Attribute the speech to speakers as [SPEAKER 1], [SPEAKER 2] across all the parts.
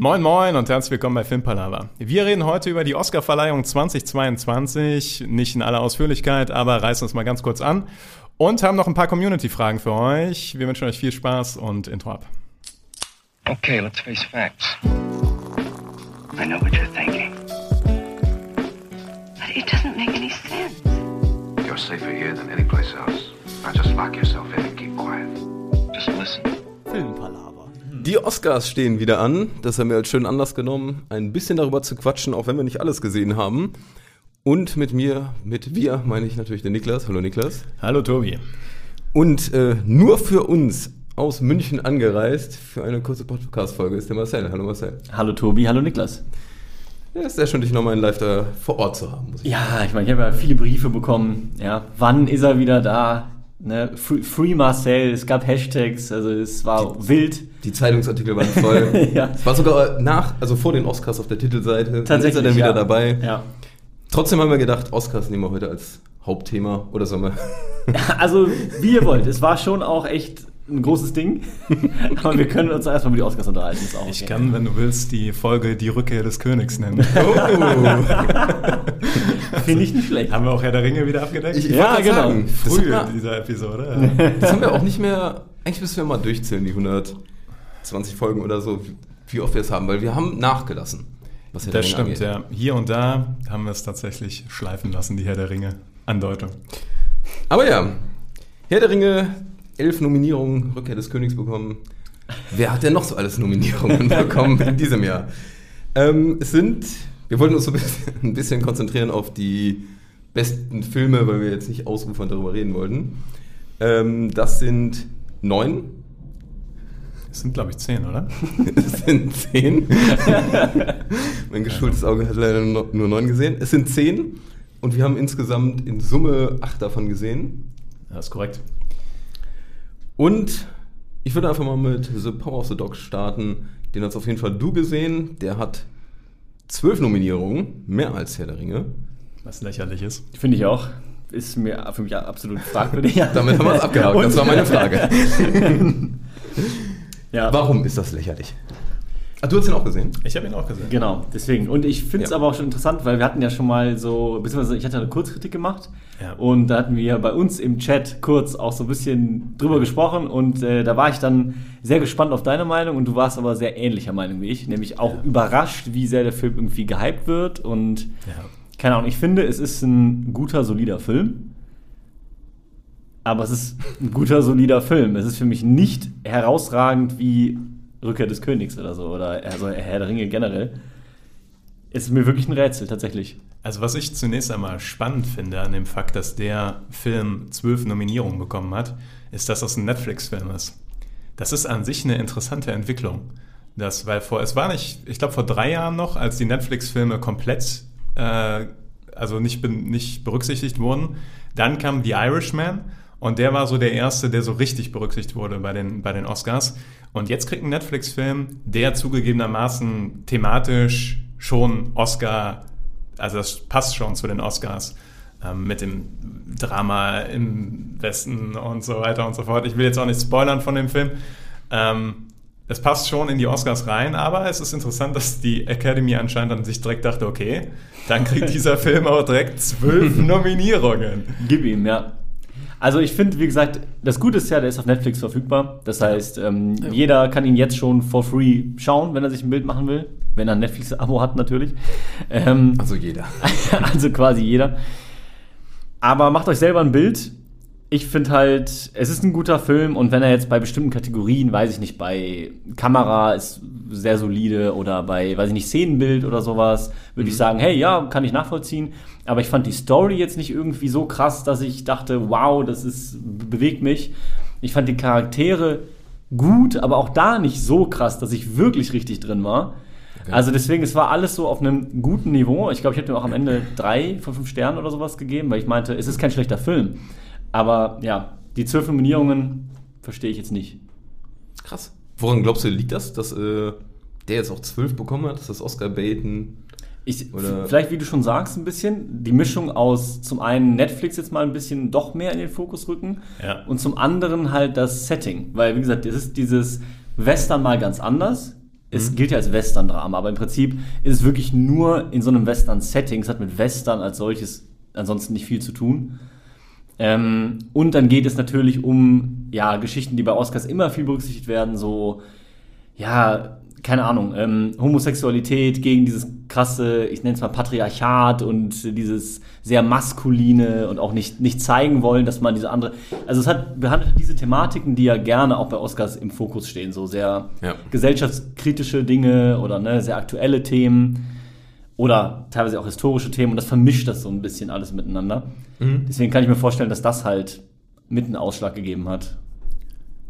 [SPEAKER 1] Moin Moin und herzlich willkommen bei Filmpalava. Wir reden heute über die Oscarverleihung 2022, nicht in aller Ausführlichkeit, aber reißen uns mal ganz kurz an und haben noch ein paar Community-Fragen für euch. Wir wünschen euch viel Spaß und Intro ab.
[SPEAKER 2] Okay, let's face facts. I know what you're thinking.
[SPEAKER 3] But it doesn't make any sense.
[SPEAKER 4] You're safer here than any place else. Now just lock yourself in and keep quiet.
[SPEAKER 2] Just listen.
[SPEAKER 5] Filmpalaver. Die Oscars stehen wieder an. Das haben wir als schönen Anlass genommen, ein bisschen darüber zu quatschen, auch wenn wir nicht alles gesehen haben. Und mit mir, mit wir, meine ich natürlich den Niklas. Hallo Niklas.
[SPEAKER 1] Hallo Tobi.
[SPEAKER 5] Und äh, nur für uns aus München angereist für eine kurze Podcast-Folge ist der Marcel. Hallo Marcel.
[SPEAKER 6] Hallo Tobi, hallo Niklas.
[SPEAKER 5] Ja, ist sehr schön, dich nochmal in Live da vor Ort zu haben. Ich
[SPEAKER 6] Ja, ich meine, ich habe ja viele Briefe bekommen. Ja, wann ist er wieder da? Ne? Free, Free Marcel, es gab Hashtags, also es war wild.
[SPEAKER 5] Die Zeitungsartikel waren voll.
[SPEAKER 6] Ja.
[SPEAKER 5] Es war sogar nach, also vor den Oscars auf der Titelseite.
[SPEAKER 6] Tatsächlich.
[SPEAKER 5] ist er denn wieder
[SPEAKER 6] ja.
[SPEAKER 5] dabei?
[SPEAKER 6] Ja.
[SPEAKER 5] Trotzdem haben wir gedacht, Oscars nehmen wir heute als Hauptthema. Oder wir...
[SPEAKER 6] Also, wie ihr wollt. Es war schon auch echt ein großes Ding. Aber wir können uns erstmal über die Oscars unterhalten. Ist auch okay.
[SPEAKER 1] Ich kann, wenn du willst, die Folge Die Rückkehr des Königs nennen.
[SPEAKER 6] Finde ich nicht schlecht.
[SPEAKER 1] haben wir auch Herr der Ringe wieder abgedeckt?
[SPEAKER 5] Ich- ich
[SPEAKER 6] Ja, genau.
[SPEAKER 1] Früh in dieser Episode. Ja.
[SPEAKER 5] Das haben wir auch nicht mehr, eigentlich müssen wir mal durchzählen, die 120 Folgen oder so, wie- oft wir es haben, weil wir haben nachgelassen. Was Herr
[SPEAKER 1] Das stimmt,
[SPEAKER 5] angeht.
[SPEAKER 1] ja. Hier und da haben wir es tatsächlich schleifen lassen, die Herr der Ringe. Andeutung.
[SPEAKER 5] Aber ja, Herr der Ringe, elf Nominierungen, Rückkehr des Königs bekommen. Wer hat denn noch so alles Nominierungen bekommen in diesem Jahr? Ähm, es sind, wir wollten uns so ein bisschen, ein bisschen konzentrieren auf die besten Filme, weil wir jetzt nicht ausufern darüber reden wollten. Ähm, das sind neun
[SPEAKER 1] Es sind, glaube ich, zehn, oder?
[SPEAKER 5] Es sind zehn. mein geschultes Auge hat leider nur nur neun gesehen. Es sind zehn und wir haben insgesamt in Summe acht davon gesehen.
[SPEAKER 1] Das ist korrekt.
[SPEAKER 5] Und ich würde einfach mal mit The Power of the Dog starten. Den hast auf jeden Fall du gesehen. Der hat zwölf Nominierungen, mehr als Herr der Ringe.
[SPEAKER 1] Was lächerlich ist.
[SPEAKER 6] Finde ich auch. Ist mir für mich absolut fragwürdig.
[SPEAKER 5] Damit haben wir es abgehakt. Das war meine Frage.
[SPEAKER 6] Ja.
[SPEAKER 5] Warum ist das lächerlich? Ah, du hast den auch gesehen?
[SPEAKER 1] Ich habe ihn auch gesehen.
[SPEAKER 6] Genau, deswegen. Und ich finde es
[SPEAKER 5] Ja.
[SPEAKER 6] aber auch schon interessant, weil wir hatten ja schon mal so, beziehungsweise ich hatte eine Kurzkritik gemacht
[SPEAKER 1] Ja.
[SPEAKER 6] und da hatten wir bei uns im Chat kurz auch so ein bisschen drüber gesprochen und äh, da war ich dann sehr gespannt auf deine Meinung und du warst aber sehr ähnlicher Meinung wie ich, nämlich auch überrascht, wie sehr der Film irgendwie gehypt wird und
[SPEAKER 1] Ja.
[SPEAKER 6] keine Ahnung, ich finde, es ist ein guter, solider Film. Aber es ist ein guter, solider Film. Es ist für mich nicht herausragend wie Rückkehr des Königs oder so. Oder also Herr der Ringe generell. Es ist mir wirklich ein Rätsel, tatsächlich.
[SPEAKER 1] Also was ich zunächst einmal spannend finde an dem Fakt, dass der Film zwölf Nominierungen bekommen hat, ist, dass das ein Netflix-Film ist. Das ist an sich eine interessante Entwicklung. Das, weil vor, es war nicht, ich glaube vor drei Jahren noch, als die Netflix-Filme komplett, äh, also nicht, nicht berücksichtigt wurden, dann kam The Irishman und der war so der erste, der so richtig berücksichtigt wurde bei den, bei den Oscars. Und jetzt kriegt ein Netflix-Film, der zugegebenermaßen thematisch schon Oscar, also das passt schon zu den Oscars, ähm, mit dem Drama im Westen und so weiter und so fort. Ich will jetzt auch nicht spoilern von dem Film. Ähm, es passt schon in die Oscars rein, aber es ist interessant, dass die Academy anscheinend an sich direkt dachte, okay, dann kriegt dieser Film auch direkt zwölf Nominierungen.
[SPEAKER 6] Gib ihm, ja. Also ich finde, wie gesagt, das Gute ist ja, der ist auf Netflix verfügbar. Das heißt, ähm, jeder kann ihn jetzt schon for free schauen, wenn er sich ein Bild machen will. Wenn er ein Netflix-Abo hat, natürlich. Ähm,
[SPEAKER 5] Also jeder.
[SPEAKER 6] also quasi jeder. Aber macht euch selber ein Bild. Ich finde halt, es ist ein guter Film und wenn er jetzt bei bestimmten Kategorien, weiß ich nicht, bei Kamera ist sehr solide oder bei, weiß ich nicht, Szenenbild oder sowas, würde ich sagen, hey, ja, kann ich nachvollziehen. Aber ich fand die Story jetzt nicht irgendwie so krass, dass ich dachte, wow, das ist, bewegt mich. Ich fand die Charaktere gut, aber auch da nicht so krass, dass ich wirklich richtig drin war. Also deswegen, es war alles so auf einem guten Niveau. Ich glaube, ich habe dem auch am Ende drei von fünf Sternen oder sowas gegeben, weil ich meinte, es ist kein schlechter Film. Aber ja, die zwölf Nominierungen verstehe ich jetzt nicht.
[SPEAKER 5] Krass. Woran glaubst du, liegt das, dass äh, der jetzt auch zwölf bekommen hat? Ist das Oscar-Baiten?
[SPEAKER 6] Ich,
[SPEAKER 5] Oder-
[SPEAKER 6] vielleicht, wie du schon sagst, ein bisschen die Mischung aus zum einen Netflix jetzt mal ein bisschen doch mehr in den Fokus rücken
[SPEAKER 1] Ja.
[SPEAKER 6] und zum anderen halt das Setting. Weil, wie gesagt, das ist dieses Western mal ganz anders. es gilt ja als Western-Drama, aber im Prinzip ist es wirklich nur in so einem Western-Setting. Es hat mit Western als solches ansonsten nicht viel zu tun. Ähm, und dann geht es natürlich um ja, Geschichten, die bei Oscars immer viel berücksichtigt werden, so ja, keine Ahnung, ähm, Homosexualität gegen dieses krasse, ich nenne es mal Patriarchat und dieses sehr maskuline und auch nicht, nicht zeigen wollen, dass man diese andere. Also es hat behandelt diese Thematiken, die ja gerne auch bei Oscars im Fokus stehen, so sehr
[SPEAKER 5] Ja.
[SPEAKER 6] gesellschaftskritische Dinge oder ne, sehr aktuelle Themen oder teilweise auch historische Themen und das vermischt das so ein bisschen alles miteinander. Deswegen kann ich mir vorstellen, dass das halt mit einen Ausschlag gegeben hat.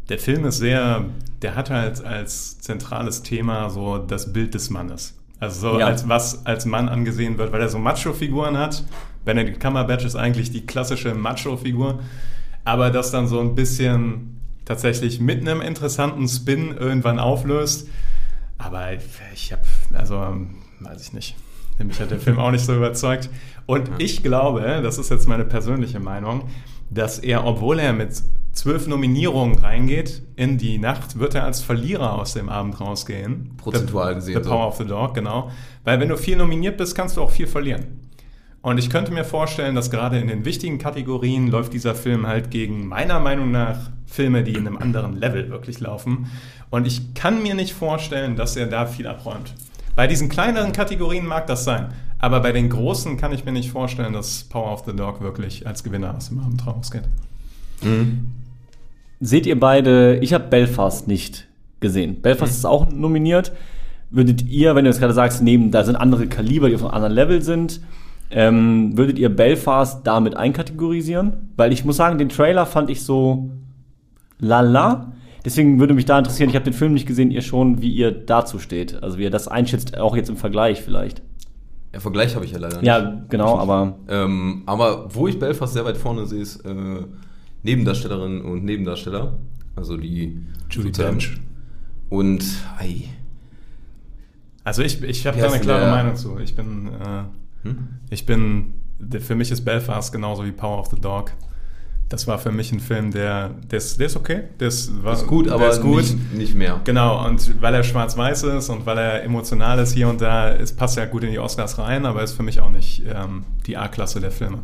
[SPEAKER 1] Der Film ist sehr, der hat halt als zentrales Thema so das Bild des Mannes. Also so
[SPEAKER 6] Ja.
[SPEAKER 1] als was als Mann angesehen wird, weil er so Macho-Figuren hat. Benedict Cumberbatch ist eigentlich die klassische Macho-Figur, aber das dann so ein bisschen tatsächlich mit einem interessanten Spin irgendwann auflöst. Aber ich, ich habe, also ähm, weiß ich nicht. Mich hat der Film auch nicht so überzeugt. Und ich glaube, das ist jetzt meine persönliche Meinung, dass er, obwohl er mit zwölf Nominierungen reingeht, in die Nacht wird er als Verlierer aus dem Abend rausgehen.
[SPEAKER 5] Prozentual
[SPEAKER 1] The-
[SPEAKER 5] gesehen
[SPEAKER 1] The
[SPEAKER 5] so.
[SPEAKER 1] Power of the Dog, genau. Weil wenn du viel nominiert bist, kannst du auch viel verlieren. Und ich könnte mir vorstellen, dass gerade in den wichtigen Kategorien läuft dieser Film halt gegen meiner Meinung nach Filme, die in einem anderen Level wirklich laufen. Und ich kann mir nicht vorstellen, dass er da viel abräumt. Bei diesen kleineren Kategorien mag das sein. Aber bei den großen kann ich mir nicht vorstellen, dass Power of the Dog wirklich als Gewinner aus dem Abend rausgeht.
[SPEAKER 6] Seht ihr beide, ich habe Belfast nicht gesehen. Belfast ist auch nominiert. Würdet ihr, wenn du jetzt gerade sagst, neben, da sind andere Kaliber, die auf einem anderen Level sind, ähm, würdet ihr Belfast damit einkategorisieren? Weil ich muss sagen, den Trailer fand ich so lala. Deswegen würde mich da interessieren, ich habe den Film nicht gesehen, ihr schon, wie ihr dazu steht. Also wie ihr das einschätzt, auch jetzt im Vergleich vielleicht.
[SPEAKER 5] Ja, Vergleich habe ich ja leider nicht.
[SPEAKER 6] Ja, genau, aber
[SPEAKER 5] Ähm, aber wo ich Belfast sehr weit vorne sehe, ist äh, Nebendarstellerinnen und Nebendarsteller. Also die
[SPEAKER 1] Judy
[SPEAKER 5] sozusagen-
[SPEAKER 1] Dench.
[SPEAKER 5] Und ei,
[SPEAKER 1] Also ich, ich habe da eine klare
[SPEAKER 5] der?
[SPEAKER 1] Meinung zu. Ich bin, äh,
[SPEAKER 5] Hm?
[SPEAKER 1] ich bin, für mich ist Belfast genauso wie Power of the Dog. Das war für mich ein Film, der, der ist, der ist okay, der ist, war,
[SPEAKER 5] ist gut, aber
[SPEAKER 1] ist gut.
[SPEAKER 5] Nicht, nicht mehr.
[SPEAKER 1] Genau, und weil er schwarz-weiß ist und weil er emotional ist hier und da, es passt ja gut in die Oscars rein, aber ist für mich auch nicht ähm, die A-Klasse der Filme.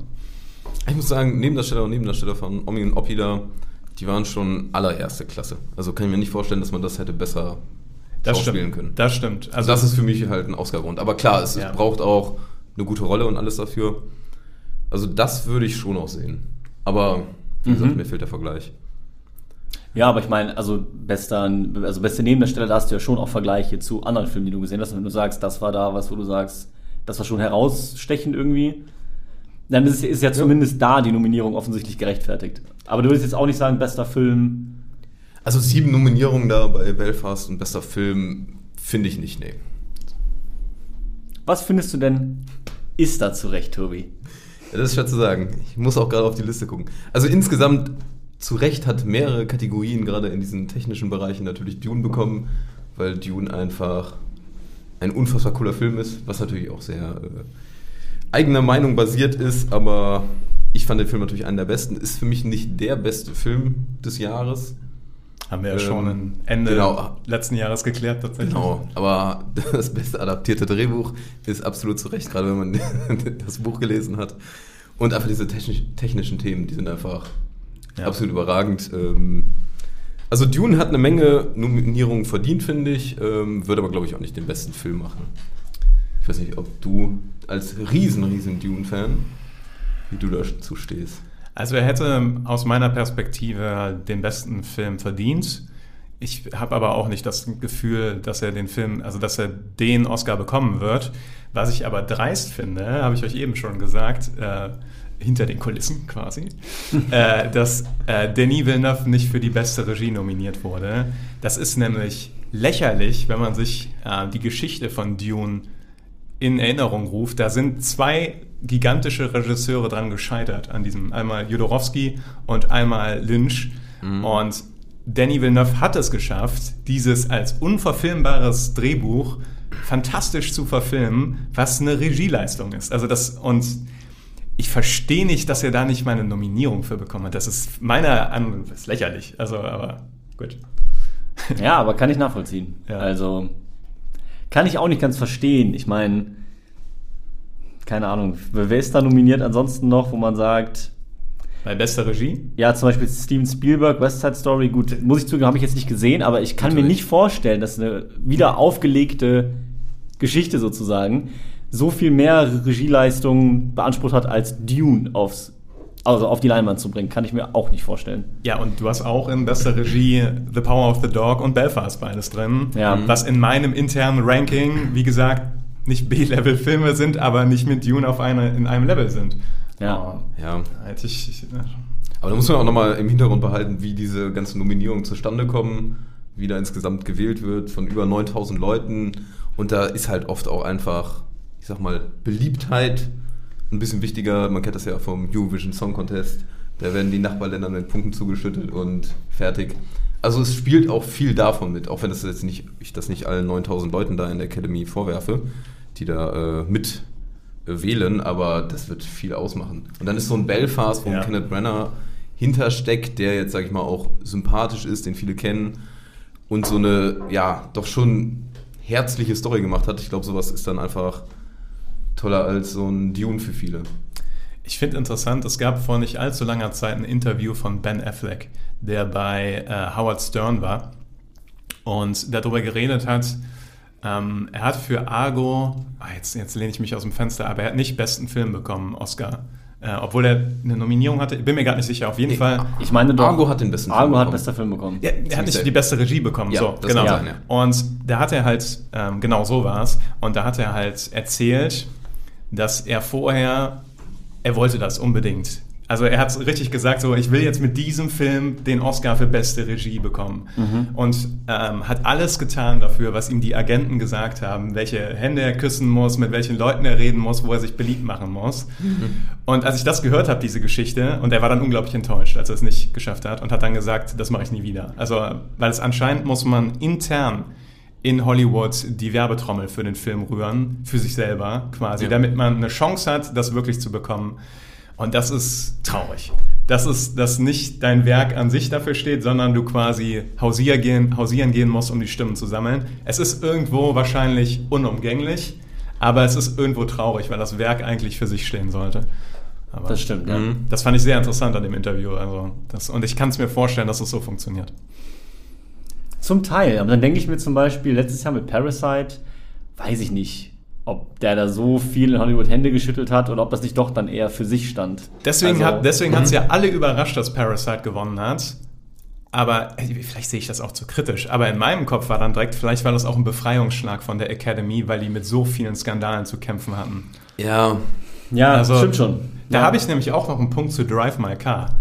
[SPEAKER 5] Ich muss sagen, Nebendarsteller und Nebendarsteller von Omi und Oppi da, die waren schon allererste Klasse. Also kann ich mir nicht vorstellen, dass man das hätte besser
[SPEAKER 1] Das stimmt.
[SPEAKER 5] können.
[SPEAKER 1] Das stimmt.
[SPEAKER 5] Also das ist für mich halt ein Oscar-Grund. Aber klar, es,
[SPEAKER 1] Ja.
[SPEAKER 5] es braucht auch eine gute Rolle und alles dafür. Also das würde ich schon auch sehen. Aber wie gesagt,
[SPEAKER 6] Mhm.
[SPEAKER 5] mir fehlt der Vergleich.
[SPEAKER 6] Ja, aber ich meine, also bester, also beste Nebendarsteller, da hast du ja schon auch Vergleiche zu anderen Filmen, die du gesehen hast. Und wenn du sagst, das war da was, wo du sagst, das war schon herausstechend irgendwie, dann ist, ist ja zumindest da die Nominierung offensichtlich gerechtfertigt. Aber du willst jetzt auch nicht sagen, bester Film.
[SPEAKER 5] Also sieben Nominierungen da bei Belfast und bester Film finde ich nicht, nee.
[SPEAKER 6] Was findest du denn, ist da zurecht, Tobi?
[SPEAKER 5] Ja, das ist schwer zu sagen. Ich muss auch gerade auf die Liste gucken. Also insgesamt zu Recht hat mehrere Kategorien gerade in diesen technischen Bereichen natürlich Dune bekommen, weil Dune einfach ein unfassbar cooler Film ist, was natürlich auch sehr äh, eigener Meinung basiert ist, aber ich fand den Film natürlich einen der besten. Ist für mich nicht der beste Film des Jahres.
[SPEAKER 1] Haben wir ja
[SPEAKER 5] Ähm,
[SPEAKER 1] schon am Ende
[SPEAKER 5] genau.
[SPEAKER 1] letzten Jahres geklärt tatsächlich.
[SPEAKER 5] Genau, aber das beste adaptierte Drehbuch ist absolut zu Recht, gerade wenn man das Buch gelesen hat. Und einfach diese technisch, technischen Themen, die sind einfach
[SPEAKER 1] Ja.
[SPEAKER 5] absolut überragend. Ähm, Also Dune hat eine Menge Nominierungen verdient, finde ich, ähm, würde aber, glaube ich, auch nicht den besten Film machen. Ich weiß nicht, ob du als riesen, riesen Dune-Fan, wie du dazu stehst.
[SPEAKER 1] Also er hätte aus meiner Perspektive den besten Film verdient. Ich habe aber auch nicht das Gefühl, dass er den Film, also dass er den Oscar bekommen wird. Was ich aber dreist finde, habe ich euch eben schon gesagt, äh, hinter den Kulissen quasi, äh, dass äh, Denis Villeneuve nicht für die beste Regie nominiert wurde. Das ist nämlich lächerlich, wenn man sich äh, die Geschichte von Dune in Erinnerung ruft, da sind zwei gigantische Regisseure dran gescheitert an diesem, einmal Jodorowsky und einmal Lynch. Und Danny Villeneuve hat es geschafft, dieses als unverfilmbares Drehbuch fantastisch zu verfilmen, was eine Regieleistung ist. Also das und ich verstehe nicht, dass er da nicht mal eine Nominierung für bekommen hat. Das ist meiner Ansicht ist lächerlich. Also, aber gut.
[SPEAKER 6] Ja, aber kann ich nachvollziehen.
[SPEAKER 1] Ja.
[SPEAKER 6] Also, kann ich auch nicht ganz verstehen. Ich meine, keine Ahnung, wer ist da nominiert ansonsten noch, wo man sagt,
[SPEAKER 1] Bei bester Regie?
[SPEAKER 6] ja, zum Beispiel Steven Spielberg, West Side Story, gut, muss ich zugeben, habe ich jetzt nicht gesehen, aber ich kann mir
[SPEAKER 5] Natürlich.
[SPEAKER 6] nicht vorstellen, dass eine wieder aufgelegte Geschichte sozusagen so viel mehr Regieleistung beansprucht hat, als Dune aufs, also auf die Leinwand zu bringen. Kann ich mir auch nicht vorstellen.
[SPEAKER 1] Ja, und du hast auch in bester Regie The Power of the Dog und Belfast beides drin.
[SPEAKER 6] Ja.
[SPEAKER 1] Was in meinem internen Ranking, wie gesagt, nicht B-Level-Filme sind, aber nicht mit Dune auf eine, in einem Level sind.
[SPEAKER 6] Ja.
[SPEAKER 5] Ja.
[SPEAKER 1] Oh, hätte ich, ich,
[SPEAKER 5] Aber da muss man auch nochmal im Hintergrund behalten, wie diese ganzen Nominierungen zustande kommen, wie da insgesamt gewählt wird von über 9000 Leuten. Und da ist halt oft auch einfach, ich sag mal, Beliebtheit ein bisschen wichtiger. Man kennt das ja vom Eurovision Song Contest. Da werden die Nachbarländer mit Punkten zugeschüttet und fertig. Also es spielt auch viel davon mit, auch wenn das jetzt nicht, ich das nicht allen 9000 Leuten da in der Academy vorwerfe, die da äh, mit äh, wählen, aber das wird viel ausmachen. Und dann ist so ein Belfast, wo
[SPEAKER 1] Ja.
[SPEAKER 5] ein Kenneth Brenner hintersteckt, der jetzt, sag ich mal, auch sympathisch ist, den viele kennen und so eine, ja, doch schon herzliche Story gemacht hat. Ich glaube, sowas ist dann einfach toller als so ein Dune für viele.
[SPEAKER 1] Ich finde interessant, es gab vor nicht allzu langer Zeit ein Interview von Ben Affleck, der bei äh, Howard Stern war und darüber geredet hat, ähm, er hat für Argo, ah, jetzt, jetzt lehne ich mich aus dem Fenster, aber er hat nicht besten Film bekommen, Oscar. Äh, obwohl er eine Nominierung hatte, ich bin mir gar nicht sicher, auf jeden
[SPEAKER 5] Nee,
[SPEAKER 1] Fall.
[SPEAKER 6] Ich meine doch.
[SPEAKER 5] Argo hat den besten Film
[SPEAKER 6] Argo hat
[SPEAKER 5] bekommen.
[SPEAKER 6] bester Film bekommen.
[SPEAKER 1] Ja, er hat nicht die beste Regie bekommen,
[SPEAKER 5] Ja,
[SPEAKER 1] so,
[SPEAKER 5] das
[SPEAKER 1] genau.
[SPEAKER 5] sein, ja.
[SPEAKER 1] Und da hat er halt, ähm, genau so war es, und da hat er halt erzählt, dass er vorher, er wollte das unbedingt. Also er hat richtig gesagt, so ich will jetzt mit diesem Film den Oscar für beste Regie bekommen. Und ähm, hat alles getan dafür, was ihm die Agenten gesagt haben, welche Hände er küssen muss, mit welchen Leuten er reden muss, wo er sich beliebt machen muss. Und als ich das gehört habe, diese Geschichte, und er war dann unglaublich enttäuscht, als er es nicht geschafft hat und hat dann gesagt, das mache ich nie wieder. Also, weil es anscheinend muss man intern in Hollywood die Werbetrommel für den Film rühren, für sich selber quasi,
[SPEAKER 5] Ja.
[SPEAKER 1] damit man eine Chance hat, das wirklich zu bekommen. Und das ist traurig. Das ist, dass nicht dein Werk an sich dafür steht, sondern du quasi hausieren gehen, hausieren gehen musst, um die Stimmen zu sammeln. Es ist irgendwo wahrscheinlich unumgänglich, aber es ist irgendwo traurig, weil das Werk eigentlich für sich stehen sollte. Aber
[SPEAKER 6] Das stimmt, ja.
[SPEAKER 5] Mhm.
[SPEAKER 1] das fand ich sehr interessant an dem Interview. Also das, und ich kann es mir vorstellen, dass es so funktioniert.
[SPEAKER 6] Zum Teil. Aber dann denke ich mir zum Beispiel, letztes Jahr mit Parasite, weiß ich nicht, ob der da so viel in Hollywood Hände geschüttelt hat oder ob das nicht doch dann eher für sich stand.
[SPEAKER 1] Deswegen
[SPEAKER 6] Also-
[SPEAKER 1] hat deswegen hat's ja alle überrascht, dass Parasite gewonnen hat. Aber äh, vielleicht sehe ich das auch zu kritisch. Aber in meinem Kopf war dann direkt, vielleicht war das auch ein Befreiungsschlag von der Academy, weil die mit so vielen Skandalen zu kämpfen hatten.
[SPEAKER 5] Ja,
[SPEAKER 6] Ja,
[SPEAKER 1] Also,
[SPEAKER 6] stimmt schon.
[SPEAKER 1] Da
[SPEAKER 6] ja.
[SPEAKER 1] habe ich nämlich auch noch einen Punkt zu Drive My Car.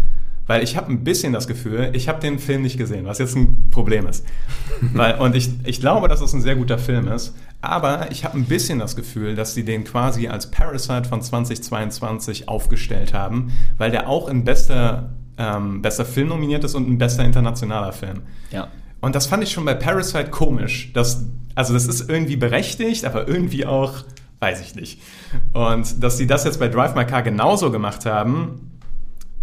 [SPEAKER 1] Weil ich habe ein bisschen das Gefühl, ich habe den Film nicht gesehen, was jetzt ein Problem ist. weil, und ich, ich glaube, dass es ein sehr guter Film ist. Aber ich habe ein bisschen das Gefühl, dass sie den quasi als Parasite von 2022 aufgestellt haben, weil der auch in bester, ähm, bester Film nominiert ist und ein bester internationaler Film.
[SPEAKER 6] Ja.
[SPEAKER 1] Und das fand ich schon bei Parasite komisch. Dass, also das ist irgendwie berechtigt, aber irgendwie auch, weiß ich nicht. Und dass sie das jetzt bei Drive My Car genauso gemacht haben,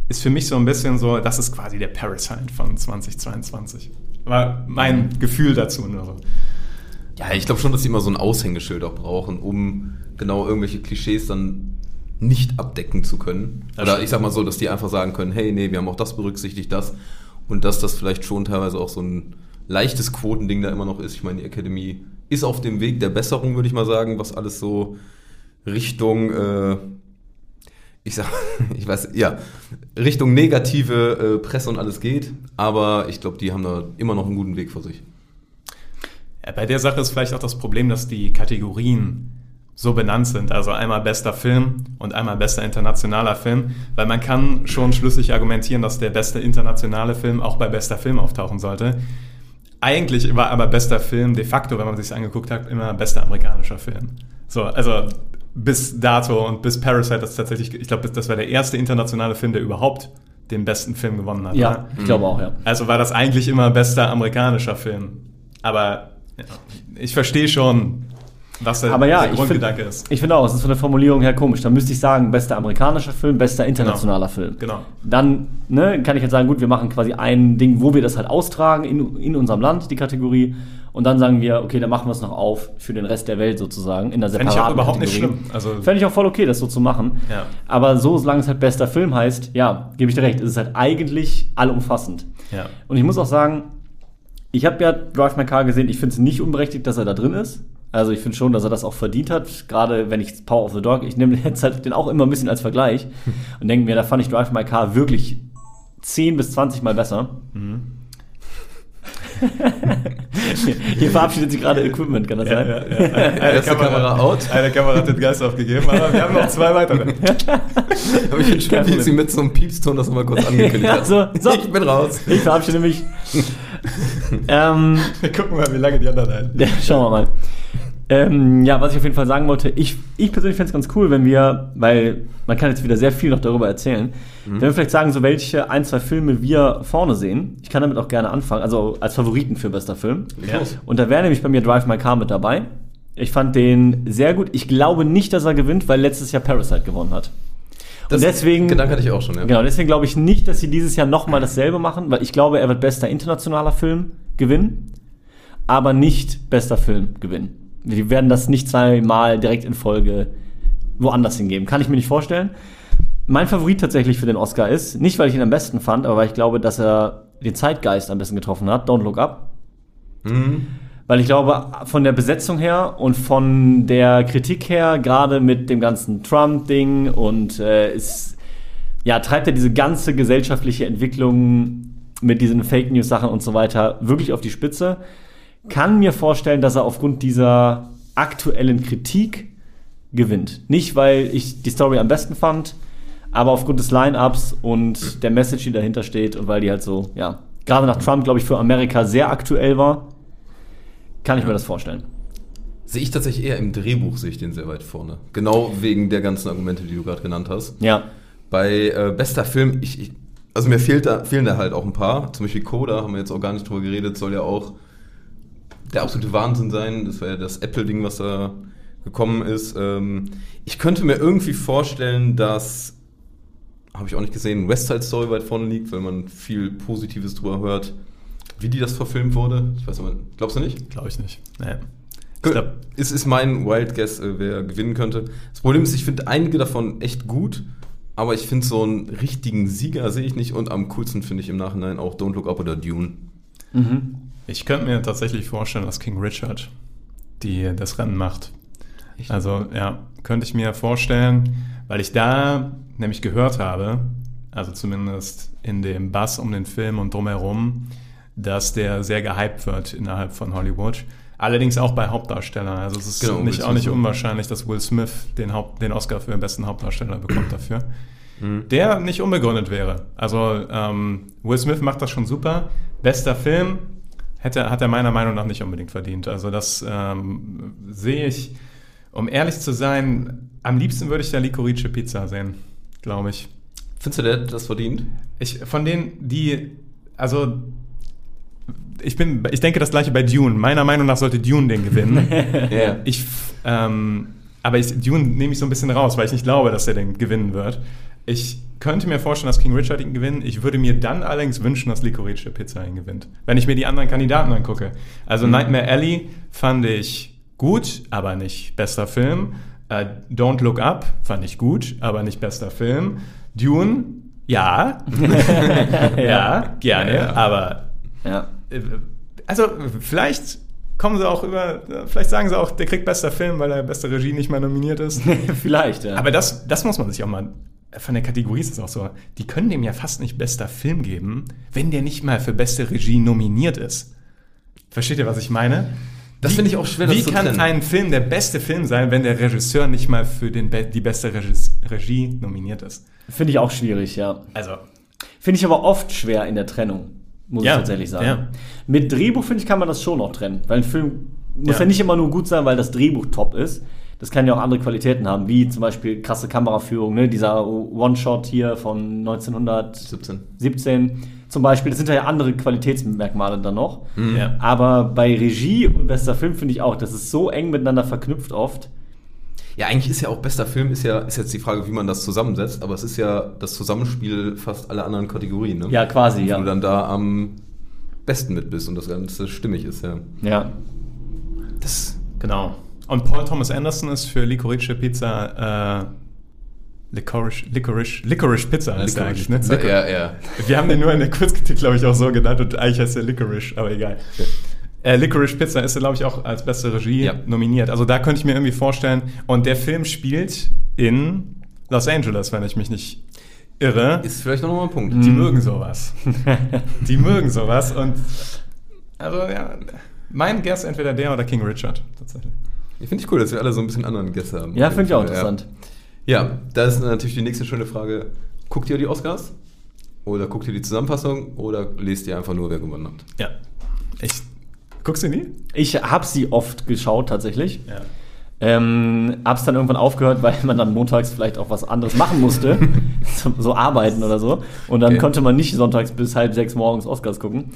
[SPEAKER 1] ist für mich so ein bisschen so, das ist quasi der Parasite von 2022. War mein Gefühl dazu nur so.
[SPEAKER 5] Ja, ich glaube schon, dass sie immer so ein Aushängeschild auch brauchen, um genau irgendwelche Klischees dann nicht abdecken zu können. Oder ich sag mal so, dass die einfach sagen können, hey, nee, wir haben auch das berücksichtigt, das. Und dass das vielleicht schon teilweise auch so ein leichtes Quotending da immer noch ist. Ich meine, die Academy ist auf dem Weg der Besserung, würde ich mal sagen, was alles so Richtung, äh, ich sag, ich weiß, ja, Richtung negative äh, Presse und alles geht. Aber ich glaube, die haben da immer noch einen guten Weg vor sich.
[SPEAKER 1] Ja, bei der Sache ist vielleicht auch das Problem, dass die Kategorien so benannt sind. Also einmal bester Film und einmal bester internationaler Film, weil man kann schon schlüssig argumentieren, dass der beste internationale Film auch bei bester Film auftauchen sollte. Eigentlich war aber bester Film de facto, wenn man sich angeguckt hat, immer bester amerikanischer Film. So, also bis dato und bis Parasite das tatsächlich, ich glaube, das war der erste internationale Film, der überhaupt den besten Film gewonnen hat.
[SPEAKER 6] Ja,
[SPEAKER 1] ne?
[SPEAKER 6] ich glaube auch, ja.
[SPEAKER 1] Also war das eigentlich immer bester amerikanischer Film. Aber ja, ich verstehe schon, was der,
[SPEAKER 6] Aber ja,
[SPEAKER 1] der Grundgedanke
[SPEAKER 6] finde
[SPEAKER 1] ist.
[SPEAKER 6] ich finde auch, es ist von der Formulierung her komisch. Da müsste ich sagen, bester amerikanischer Film, bester internationaler Film.
[SPEAKER 1] Genau.
[SPEAKER 6] Dann ne, kann ich jetzt sagen, gut, wir machen quasi ein Ding, wo wir das halt austragen in, in unserem Land, die Kategorie. Und dann sagen wir, okay, dann machen wir es noch auf für den Rest der Welt sozusagen in der
[SPEAKER 1] Fände
[SPEAKER 6] separaten
[SPEAKER 1] ich auch überhaupt nicht
[SPEAKER 6] Kategorie.
[SPEAKER 1] schlimm. Also,
[SPEAKER 6] Fände ich auch voll okay, das so zu machen.
[SPEAKER 1] Ja.
[SPEAKER 6] Aber so, solange es halt bester Film heißt, ja, gebe ich dir recht, ist es halt eigentlich allumfassend.
[SPEAKER 1] ja.
[SPEAKER 6] Und ich muss auch sagen, ich habe ja Drive My Car gesehen, ich finde es nicht unberechtigt, dass er da drin ist. Also ich finde schon, dass er das auch verdient hat, gerade wenn ich Power of the Dog, ich nehme jetzt halt den auch immer ein bisschen als Vergleich und denke mir, da fand ich Drive My Car wirklich 10 bis 20 Mal besser. Hier verabschiedet sich gerade Equipment, kann das
[SPEAKER 1] Ja,
[SPEAKER 6] sein?
[SPEAKER 1] ja, ja. Eine,
[SPEAKER 5] Erste Kamera out.
[SPEAKER 1] Eine Kamera hat den Geist aufgegeben, aber wir haben noch zwei weitere.
[SPEAKER 5] Aber ich finde schön, wie sie mit so einem Piepston das nochmal kurz angekündigt
[SPEAKER 6] Ja,
[SPEAKER 5] hat.
[SPEAKER 6] so, so.
[SPEAKER 5] Ich bin raus.
[SPEAKER 6] Ich verabschiede mich. Ähm,
[SPEAKER 1] Wir gucken mal, wie lange die anderen halten.
[SPEAKER 6] Ja, schauen wir mal. Ähm, ja, was ich auf jeden Fall sagen wollte, ich, ich persönlich fände es ganz cool, wenn wir, weil man kann jetzt wieder sehr viel noch darüber erzählen, wenn wir vielleicht sagen, so welche ein, zwei Filme wir vorne sehen. Ich kann damit auch gerne anfangen, also als Favoriten für bester Film.
[SPEAKER 1] Ja.
[SPEAKER 6] Und da wäre nämlich bei mir Drive My Car mit dabei. Ich fand den sehr gut. Ich glaube nicht, dass er gewinnt, weil letztes Jahr Parasite gewonnen hat.
[SPEAKER 5] Das
[SPEAKER 6] und deswegen,
[SPEAKER 5] Gedanke hatte ich auch schon, ja.
[SPEAKER 6] genau, deswegen glaube ich nicht, dass sie dieses Jahr nochmal dasselbe machen, weil ich glaube, er wird bester internationaler Film gewinnen, aber nicht bester Film gewinnen. Die werden das nicht zweimal direkt in Folge woanders hingeben. Kann ich mir nicht vorstellen. Mein Favorit tatsächlich für den Oscar ist, nicht weil ich ihn am besten fand, aber weil ich glaube, dass er den Zeitgeist am besten getroffen hat, Don't Look Up.
[SPEAKER 5] Mhm.
[SPEAKER 6] Weil ich glaube, von der Besetzung her und von der Kritik her, gerade mit dem ganzen Trump-Ding und äh, es ja, treibt er diese ganze gesellschaftliche Entwicklung mit diesen Fake News-Sachen und so weiter wirklich auf die Spitze. Kann mir vorstellen, dass er aufgrund dieser aktuellen Kritik gewinnt. Nicht, weil ich die Story am besten fand, aber aufgrund des Line-Ups und der Message, die dahinter steht und weil die halt so, ja, gerade nach Trump, glaube ich, für Amerika sehr aktuell war, kann ich mir das vorstellen.
[SPEAKER 5] Sehe ich tatsächlich eher im Drehbuch, sehe ich den sehr weit vorne. Genau wegen der ganzen Argumente, die du gerade genannt hast.
[SPEAKER 6] Ja.
[SPEAKER 5] Bei äh, bester Film, ich, ich, also mir fehlt da, fehlen da halt auch ein paar. Zum Beispiel Coda, haben wir jetzt auch gar nicht drüber geredet, soll ja auch der absolute Wahnsinn sein. Das war ja das Apple-Ding, was da gekommen ist. Ähm, ich könnte mir irgendwie vorstellen, dass, habe ich auch nicht gesehen, West Side Story weit vorne liegt, weil man viel Positives drüber hört, wie die das verfilmt wurde. Ich weiß aber, glaubst du nicht?
[SPEAKER 1] Glaube ich nicht. Nee. Ich glaub,
[SPEAKER 5] es ist mein Wild Guess, äh, wer gewinnen könnte. Das Problem ist, ich finde einige davon echt gut, aber ich finde so einen richtigen Sieger sehe ich nicht und am coolsten finde ich im Nachhinein auch Don't Look Up oder Dune.
[SPEAKER 1] ich könnte mir tatsächlich vorstellen, dass King Richard die das Rennen macht. Also ja, könnte ich mir vorstellen, weil ich da nämlich gehört habe, also zumindest in dem Bass um den Film und drumherum, dass der sehr gehypt wird innerhalb von Hollywood. Allerdings auch bei Hauptdarstellern. Also es ist
[SPEAKER 5] Genau,
[SPEAKER 1] nicht, auch nicht unwahrscheinlich, dass Will Smith den, Haupt, den Oscar für den besten Hauptdarsteller bekommt dafür. Der nicht unbegründet wäre. Also ähm, Will Smith macht das schon super. Bester Film hätte, hat er meiner Meinung nach nicht unbedingt verdient. Also das ähm, sehe ich, um ehrlich zu sein, am liebsten würde ich da Licorice Pizza sehen, glaube ich.
[SPEAKER 5] Findest du, der das verdient?
[SPEAKER 1] Ich, von denen, die, also ich bin, ich denke das gleiche bei Dune. Meiner Meinung nach sollte Dune den gewinnen.
[SPEAKER 5] Ja.
[SPEAKER 1] ich, ähm, aber ich, Dune nehme ich so ein bisschen raus, weil ich nicht glaube, dass er den gewinnen wird. Ich könnte mir vorstellen, dass King Richard ihn gewinnt. Ich würde mir dann allerdings wünschen, dass Licorice Pizza ihn gewinnt. Wenn ich mir die anderen Kandidaten angucke. Also Nightmare Alley fand ich gut, aber nicht bester Film. Äh, Don't Look Up fand ich gut, aber nicht bester Film. Dune, ja. ja, gerne,
[SPEAKER 5] Ja.
[SPEAKER 1] aber
[SPEAKER 6] Ja.
[SPEAKER 1] äh, also vielleicht kommen sie auch über, vielleicht sagen sie auch, der kriegt bester Film, weil er beste Regie nicht mehr nominiert ist.
[SPEAKER 6] Vielleicht, ja.
[SPEAKER 1] Aber das, das muss man sich auch mal, von der Kategorie ist es auch so, die können dem ja fast nicht bester Film geben, wenn der nicht mal für beste Regie nominiert ist. Versteht ihr, was ich meine?
[SPEAKER 5] Das finde ich auch schwer, das
[SPEAKER 1] Wie kann ein Film der beste Film sein, wenn der Regisseur nicht mal für den, be- die beste Regis- Regie nominiert ist?
[SPEAKER 6] Finde ich auch schwierig, ja.
[SPEAKER 1] Also,
[SPEAKER 6] Finde ich aber oft schwer in der Trennung, muss
[SPEAKER 1] Ja,
[SPEAKER 6] ich tatsächlich sagen.
[SPEAKER 1] ja.
[SPEAKER 6] Mit Drehbuch, finde ich, kann man das schon noch trennen. Weil ein Film muss
[SPEAKER 1] Ja.
[SPEAKER 6] ja. nicht immer nur gut sein, weil das Drehbuch top ist. Das kann ja auch andere Qualitäten haben, wie zum Beispiel krasse Kameraführung, ne? dieser One-Shot hier von 1917
[SPEAKER 5] 17.
[SPEAKER 6] zum Beispiel. Das sind ja andere Qualitätsmerkmale dann noch.
[SPEAKER 1] ja.
[SPEAKER 6] Aber bei Regie und bester Film finde ich auch, das ist so eng miteinander verknüpft oft.
[SPEAKER 5] Ja, eigentlich ist ja auch bester Film, ist ja, ist jetzt die Frage, wie man das zusammensetzt, aber es ist ja das Zusammenspiel fast aller anderen Kategorien, ne?
[SPEAKER 6] Ja, quasi,
[SPEAKER 5] Wo
[SPEAKER 6] ja.
[SPEAKER 5] du dann da am Besten mit bist und das Ganze stimmig ist, ja.
[SPEAKER 6] Ja.
[SPEAKER 1] Das, genau. Und Paul Thomas Anderson ist für Licorice Pizza, äh, Licorice, Licorice, Licorice Pizza heißt der eigentlich, ne?
[SPEAKER 5] Pizza, ja, ja.
[SPEAKER 1] Wir haben den nur in der Kurzkritik, glaube ich, auch so genannt und eigentlich heißt der Licorice, aber egal. Äh, Licorice Pizza ist, glaube ich, auch als beste Regie
[SPEAKER 5] Ja.
[SPEAKER 1] nominiert. Also da könnte ich mir irgendwie vorstellen. Und der Film spielt in Los Angeles, wenn ich mich nicht irre.
[SPEAKER 5] Ist vielleicht noch mal ein Punkt.
[SPEAKER 1] Die mögen sowas. Die mögen sowas. Und also ja, mein Guess entweder der oder King Richard tatsächlich.
[SPEAKER 5] Ich finde ich cool, dass wir alle so ein bisschen anderen Gäste haben.
[SPEAKER 6] Ja, finde ich auch interessant.
[SPEAKER 5] Ja, da ist natürlich die nächste schöne Frage. Guckt ihr die Oscars? Oder guckt ihr die Zusammenfassung? Oder lest ihr einfach nur, wer gewonnen hat?
[SPEAKER 1] Ja. Ich, guckst du nie?
[SPEAKER 6] Ich habe sie oft geschaut tatsächlich.
[SPEAKER 1] Ja.
[SPEAKER 6] Ähm, hab's dann irgendwann aufgehört, weil man dann montags vielleicht auch was anderes machen musste. so, so arbeiten oder so. Und dann
[SPEAKER 5] Okay.
[SPEAKER 6] konnte man nicht sonntags bis halb sechs morgens Oscars gucken.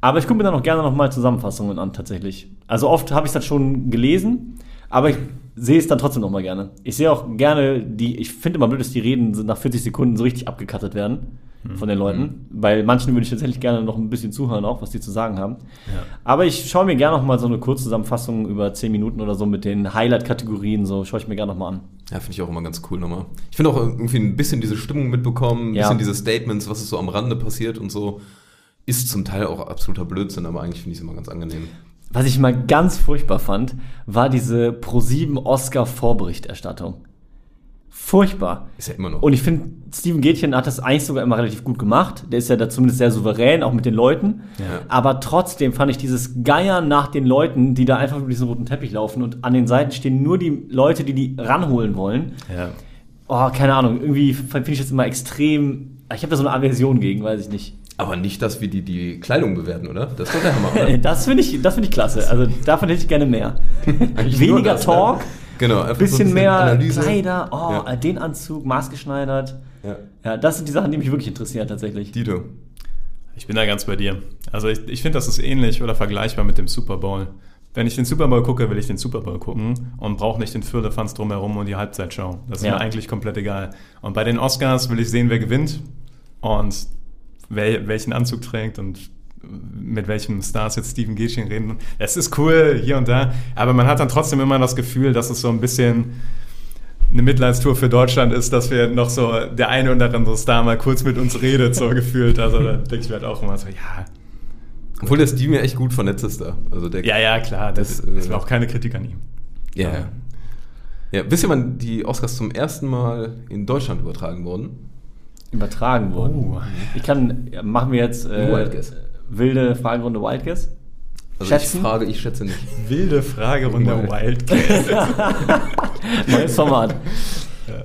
[SPEAKER 6] Aber ich gucke mir dann auch gerne nochmal Zusammenfassungen an, tatsächlich. Also oft habe ich das schon gelesen, aber ich sehe es dann trotzdem nochmal gerne. Ich sehe auch gerne die, ich finde immer blöd, dass die Reden nach 40 Sekunden so richtig abgekattet werden von den Leuten. Bei manchen würde ich tatsächlich gerne noch ein bisschen zuhören, auch was die zu sagen haben. Aber ich schaue mir gerne noch mal so eine Kurzzusammenfassung über 10 Minuten oder so mit den Highlight-Kategorien, so schaue ich mir gerne noch mal an.
[SPEAKER 5] Ja, finde ich auch immer ganz cool nochmal. Ich finde auch irgendwie ein bisschen diese Stimmung mitbekommen, ein
[SPEAKER 6] Ja.
[SPEAKER 5] bisschen diese Statements, was ist so am Rande passiert und so. Ist zum Teil auch absoluter Blödsinn, aber eigentlich finde ich es immer ganz angenehm.
[SPEAKER 6] Was ich mal ganz furchtbar fand, war diese Pro7 Oscar-Vorberichterstattung. Furchtbar.
[SPEAKER 5] Ist ja immer noch.
[SPEAKER 6] Und ich finde, Steven Gätchen hat das eigentlich sogar immer relativ gut gemacht. Der ist ja da zumindest sehr souverän, auch mit den Leuten.
[SPEAKER 1] Ja.
[SPEAKER 6] Aber trotzdem fand ich dieses Geiern nach den Leuten, die da einfach über diesen roten Teppich laufen und an den Seiten stehen nur die Leute, die die ranholen wollen.
[SPEAKER 1] Ja.
[SPEAKER 6] Oh, keine Ahnung. Irgendwie finde ich das immer extrem. Ich habe da so eine Aversion gegen, weiß ich nicht.
[SPEAKER 5] aber nicht, dass wir die, die Kleidung bewerten, oder? Das ist doch der Hammer, oder?
[SPEAKER 6] Das finde ich, das finde ich klasse. Also davon hätte ich gerne mehr. Weniger
[SPEAKER 5] das, ne?
[SPEAKER 6] Talk,
[SPEAKER 5] Genau, einfach
[SPEAKER 6] bisschen, mehr
[SPEAKER 5] Analyse.
[SPEAKER 6] Kleider, oh,
[SPEAKER 5] Ja.
[SPEAKER 6] den Anzug, maßgeschneidert.
[SPEAKER 5] Ja.
[SPEAKER 6] Ja, das sind die Sachen, die mich wirklich interessieren tatsächlich.
[SPEAKER 5] Dito.
[SPEAKER 1] Ich bin da ganz bei dir. Also ich, ich finde, das ist ähnlich oder vergleichbar mit dem Super Bowl. Wenn ich den Super Bowl gucke, will ich den Super Bowl gucken und brauche nicht den Firlefanz drumherum und die Halbzeitshow. Das ist
[SPEAKER 6] Ja.
[SPEAKER 1] mir eigentlich komplett egal. Und bei den Oscars will ich sehen, wer gewinnt und wel, welchen Anzug trägt und mit welchen Stars jetzt Steven Gätchen reden. Es ist cool hier und da, aber man hat dann trotzdem immer das Gefühl, dass es so ein bisschen eine Mitleidstour für Deutschland ist, dass wir noch so der eine oder andere Star mal kurz mit uns redet, so gefühlt. Also da denke ich mir halt auch immer so, ja,
[SPEAKER 5] Obwohl der Steven ja echt gut vernetzt ist da. Also der,
[SPEAKER 1] ja, ja, klar, das,
[SPEAKER 5] Das, äh,
[SPEAKER 1] das war auch keine Kritik an ihm.
[SPEAKER 5] Ja, ja. Ja, wisst ihr, wann die Oscars zum ersten Mal in Deutschland übertragen wurden?
[SPEAKER 6] Übertragen worden.
[SPEAKER 1] Oh.
[SPEAKER 6] Ich kann, machen wir jetzt äh,
[SPEAKER 5] Wild Guess.
[SPEAKER 6] Wilde Fragerunde Wild Guess?
[SPEAKER 5] Also
[SPEAKER 6] Schätzen?
[SPEAKER 5] ich frage, ich schätze nicht.
[SPEAKER 1] Wilde Fragerunde
[SPEAKER 5] Wild.
[SPEAKER 1] Wildcat.
[SPEAKER 6] Neues Format.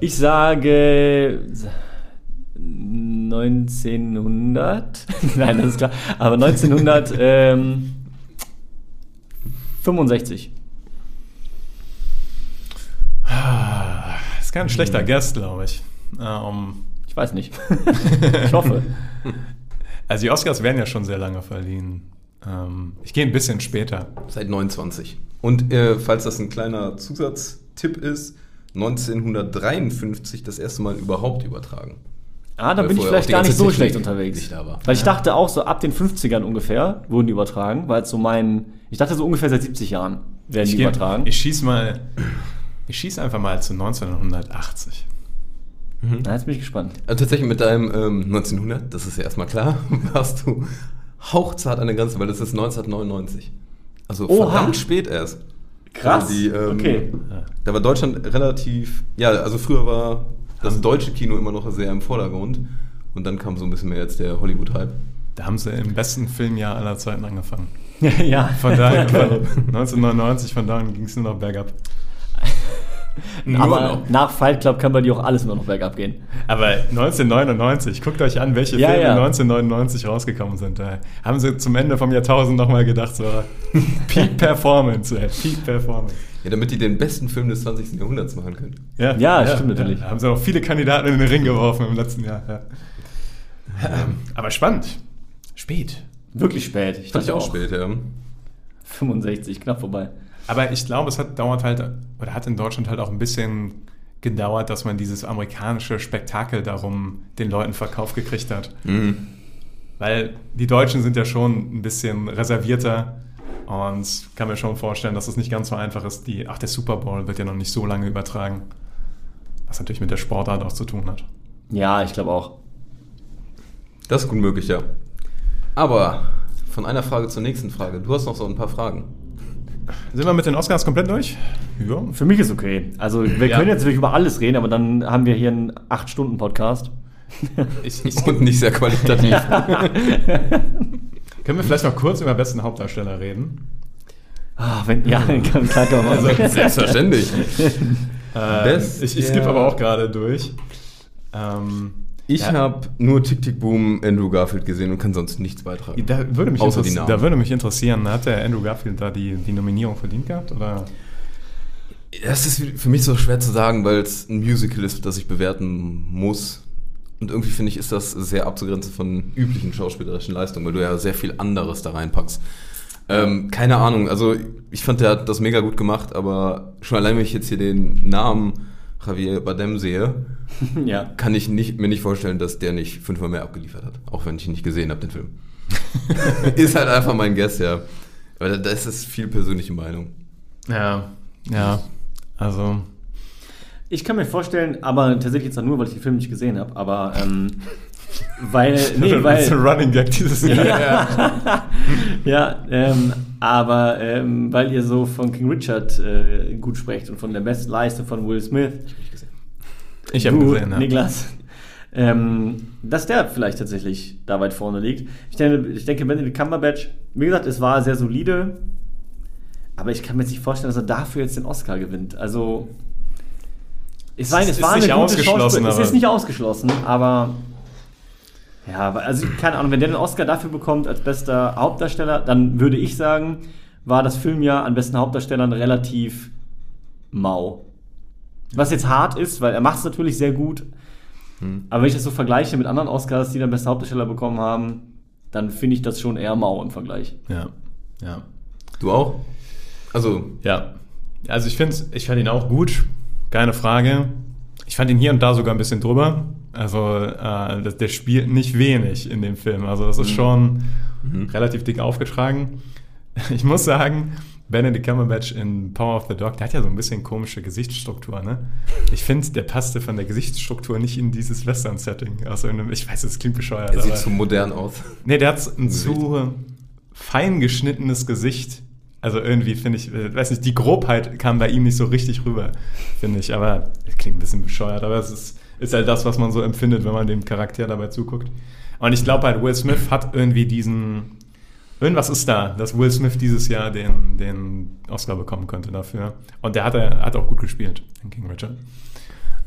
[SPEAKER 6] Ich sage 1900. Nein, das ist klar. Aber 1965.
[SPEAKER 1] ist kein schlechter Gast, glaube ich. Ähm,
[SPEAKER 6] Ich weiß nicht. ich hoffe.
[SPEAKER 1] Also die Oscars werden ja schon sehr lange verliehen. Ähm, ich gehe ein bisschen später.
[SPEAKER 5] Seit 29. Und äh, falls das ein kleiner Zusatztipp ist, 1953 das erste Mal überhaupt übertragen.
[SPEAKER 6] Ah, da
[SPEAKER 5] Weil
[SPEAKER 6] bin ich vielleicht gar nicht so
[SPEAKER 5] Technik
[SPEAKER 6] schlecht unterwegs.
[SPEAKER 5] nicht da war.
[SPEAKER 6] Weil ich dachte auch so ab den 50ern ungefähr wurden die übertragen, weil es so mein. Ich dachte so ungefähr seit 70 Jahren werden die
[SPEAKER 1] geh-
[SPEAKER 6] übertragen.
[SPEAKER 1] ich schieß mal, ich schieß einfach mal zu 1980.
[SPEAKER 6] Na, jetzt bin ich gespannt.
[SPEAKER 5] Also tatsächlich mit deinem ähm, 1900, das ist ja erstmal klar, warst du hauchzart an der Grenze, weil das ist 1999. Also
[SPEAKER 6] Oha.
[SPEAKER 5] verdammt spät erst.
[SPEAKER 6] Krass.
[SPEAKER 5] Also die, ähm,
[SPEAKER 6] okay.
[SPEAKER 5] Da war Deutschland relativ, ja, also früher war das deutsche Kino immer noch sehr im Vordergrund und dann kam so ein bisschen mehr jetzt der Hollywood-Hype.
[SPEAKER 1] Da haben sie im besten Filmjahr aller Zeiten angefangen.
[SPEAKER 6] ja.
[SPEAKER 1] Von daher, von 1999, von da an ging es nur noch bergab.
[SPEAKER 5] Nur
[SPEAKER 6] Aber
[SPEAKER 5] noch.
[SPEAKER 6] nach Fight Club kann bei dir auch alles nur noch bergab gehen.
[SPEAKER 1] Aber 1999, guckt euch an, welche
[SPEAKER 6] Ja,
[SPEAKER 1] Filme
[SPEAKER 6] ja.
[SPEAKER 1] 1999 rausgekommen sind. Da haben sie zum Ende vom Jahrtausend nochmal gedacht, so Peak Performance, ey, Peak Performance.
[SPEAKER 5] Ja, damit die den besten Film des 20. Jahrhunderts machen können.
[SPEAKER 6] Ja, stimmt natürlich.
[SPEAKER 1] Da haben sie auch viele Kandidaten in den Ring geworfen im letzten Jahr. Ja. Ähm, aber spannend. Spät.
[SPEAKER 6] Wirklich spät. Ich
[SPEAKER 5] Fand ich
[SPEAKER 6] dachte
[SPEAKER 5] auch spät, ja.
[SPEAKER 6] 65, knapp vorbei.
[SPEAKER 1] Aber ich glaube, es hat dauert halt, oder hat in Deutschland halt auch ein bisschen gedauert, dass man dieses amerikanische Spektakel darum den Leuten verkauft gekriegt hat.
[SPEAKER 5] Mhm.
[SPEAKER 1] Weil die Deutschen sind ja schon ein bisschen reservierter und kann mir schon vorstellen, dass es nicht ganz so einfach ist. Die, ach, der Super Bowl wird ja noch nicht so lange übertragen. Was natürlich mit der Sportart auch zu tun hat.
[SPEAKER 6] Ja, ich glaube auch.
[SPEAKER 5] Das ist gut möglich, ja. Aber von einer Frage zur nächsten Frage. Du hast noch so ein paar Fragen.
[SPEAKER 1] Sind wir mit den Oscars komplett durch? Ja.
[SPEAKER 6] Für mich ist okay. Also wir
[SPEAKER 1] Ja.
[SPEAKER 6] können jetzt natürlich über alles reden, aber dann haben wir hier einen 8-Stunden-Podcast.
[SPEAKER 1] Ich, ich,
[SPEAKER 5] Und nicht sehr qualitativ.
[SPEAKER 1] können wir vielleicht noch kurz über besten Hauptdarsteller reden?
[SPEAKER 6] Ah, wenn, ja, kann, klar kann man machen.
[SPEAKER 5] Selbstverständlich.
[SPEAKER 1] Ähm,
[SPEAKER 5] Best-
[SPEAKER 1] ich ich skippe aber auch gerade durch. Ähm,
[SPEAKER 5] Ich
[SPEAKER 1] Ja.
[SPEAKER 5] habe nur Tick Tick Boom Andrew Garfield gesehen und kann sonst nichts beitragen.
[SPEAKER 1] da, würde mich
[SPEAKER 5] Außer die Namen.
[SPEAKER 1] da würde mich interessieren, hat der Andrew Garfield da die, die Nominierung verdient gehabt? Oder?
[SPEAKER 5] Das ist für mich so schwer zu sagen, weil es ein Musical ist, das ich bewerten muss. Und irgendwie finde ich, ist das sehr abzugrenzen von üblichen schauspielerischen Leistungen, weil du ja sehr viel anderes da reinpackst. Ähm, keine Ahnung, also ich fand, der hat das mega gut gemacht, aber schon allein, wenn ich jetzt hier den Namen Javier Bardem sehe,
[SPEAKER 6] Ja.
[SPEAKER 5] kann ich nicht, mir nicht vorstellen, dass der nicht fünfmal mehr abgeliefert hat. Auch wenn ich ihn nicht gesehen habe, den Film. ist halt einfach mein Guess, ja. Weil das ist viel persönliche Meinung.
[SPEAKER 1] Ja, ja. Also,
[SPEAKER 6] Ich kann mir vorstellen, aber tatsächlich jetzt auch nur, weil ich den Film nicht gesehen habe, aber ähm, weil, nee,
[SPEAKER 1] das ist ein
[SPEAKER 6] weil,
[SPEAKER 1] Running Gag dieses Jahr. Ja.
[SPEAKER 6] ja, ähm, aber ähm, weil ihr so von King Richard äh, gut sprecht und von der besten Leistung von Will Smith.
[SPEAKER 1] Ich habe
[SPEAKER 6] Du,
[SPEAKER 1] gesehen, ja.
[SPEAKER 6] Niklas. Ähm, dass der vielleicht tatsächlich da weit vorne liegt. Ich denke, ich denke Benedict Cumberbatch, wie gesagt, es war sehr solide, aber ich kann mir jetzt nicht vorstellen, dass er dafür jetzt den Oscar gewinnt. Also, es, war,
[SPEAKER 1] Es
[SPEAKER 6] es
[SPEAKER 1] ist
[SPEAKER 6] war
[SPEAKER 1] nicht
[SPEAKER 6] eine gute
[SPEAKER 1] ausgeschlossen,
[SPEAKER 6] Schauspiel- Es ist nicht ausgeschlossen, aber ja, aber- also keine Ahnung, wenn der den Oscar dafür bekommt als bester Hauptdarsteller, dann würde ich sagen, war das Filmjahr an besten Hauptdarstellern relativ mau. Was jetzt hart ist, weil er macht es natürlich sehr gut. Aber wenn ich das so vergleiche mit anderen Oscars, die dann beste Hauptdarsteller bekommen haben, dann finde ich das schon eher mau im Vergleich.
[SPEAKER 1] ja. Ja.
[SPEAKER 5] Du auch? Also,
[SPEAKER 1] Ja. Also ich finde ich fand ihn auch gut, keine Frage. Ich fand ihn hier und da sogar ein bisschen drüber. Also äh, das, der spielt nicht wenig in dem Film. Also das ist schon relativ dick aufgetragen. Ich muss sagen, Benedict Cumberbatch in Power of the Dog, der hat ja so ein bisschen komische Gesichtsstruktur, ne? Ich finde, der passte von der Gesichtsstruktur nicht in dieses Western-Setting. Also in einem, ich weiß, es klingt bescheuert,
[SPEAKER 5] er sieht zu modern aus.
[SPEAKER 1] Nee, der hat ein zu fein geschnittenes Gesicht. Also irgendwie finde ich, äh, weiß nicht, die Grobheit kam bei ihm nicht so richtig rüber, finde ich. Aber klingt ein bisschen bescheuert, aber es ist, ist halt das, was man so empfindet, wenn man dem Charakter dabei zuguckt. Und ich glaube halt, Will Smith hat irgendwie diesen. Irgendwas ist da, dass Will Smith dieses Jahr den, den Oscar bekommen könnte dafür. Und der hat, er hat auch gut gespielt in King Richard.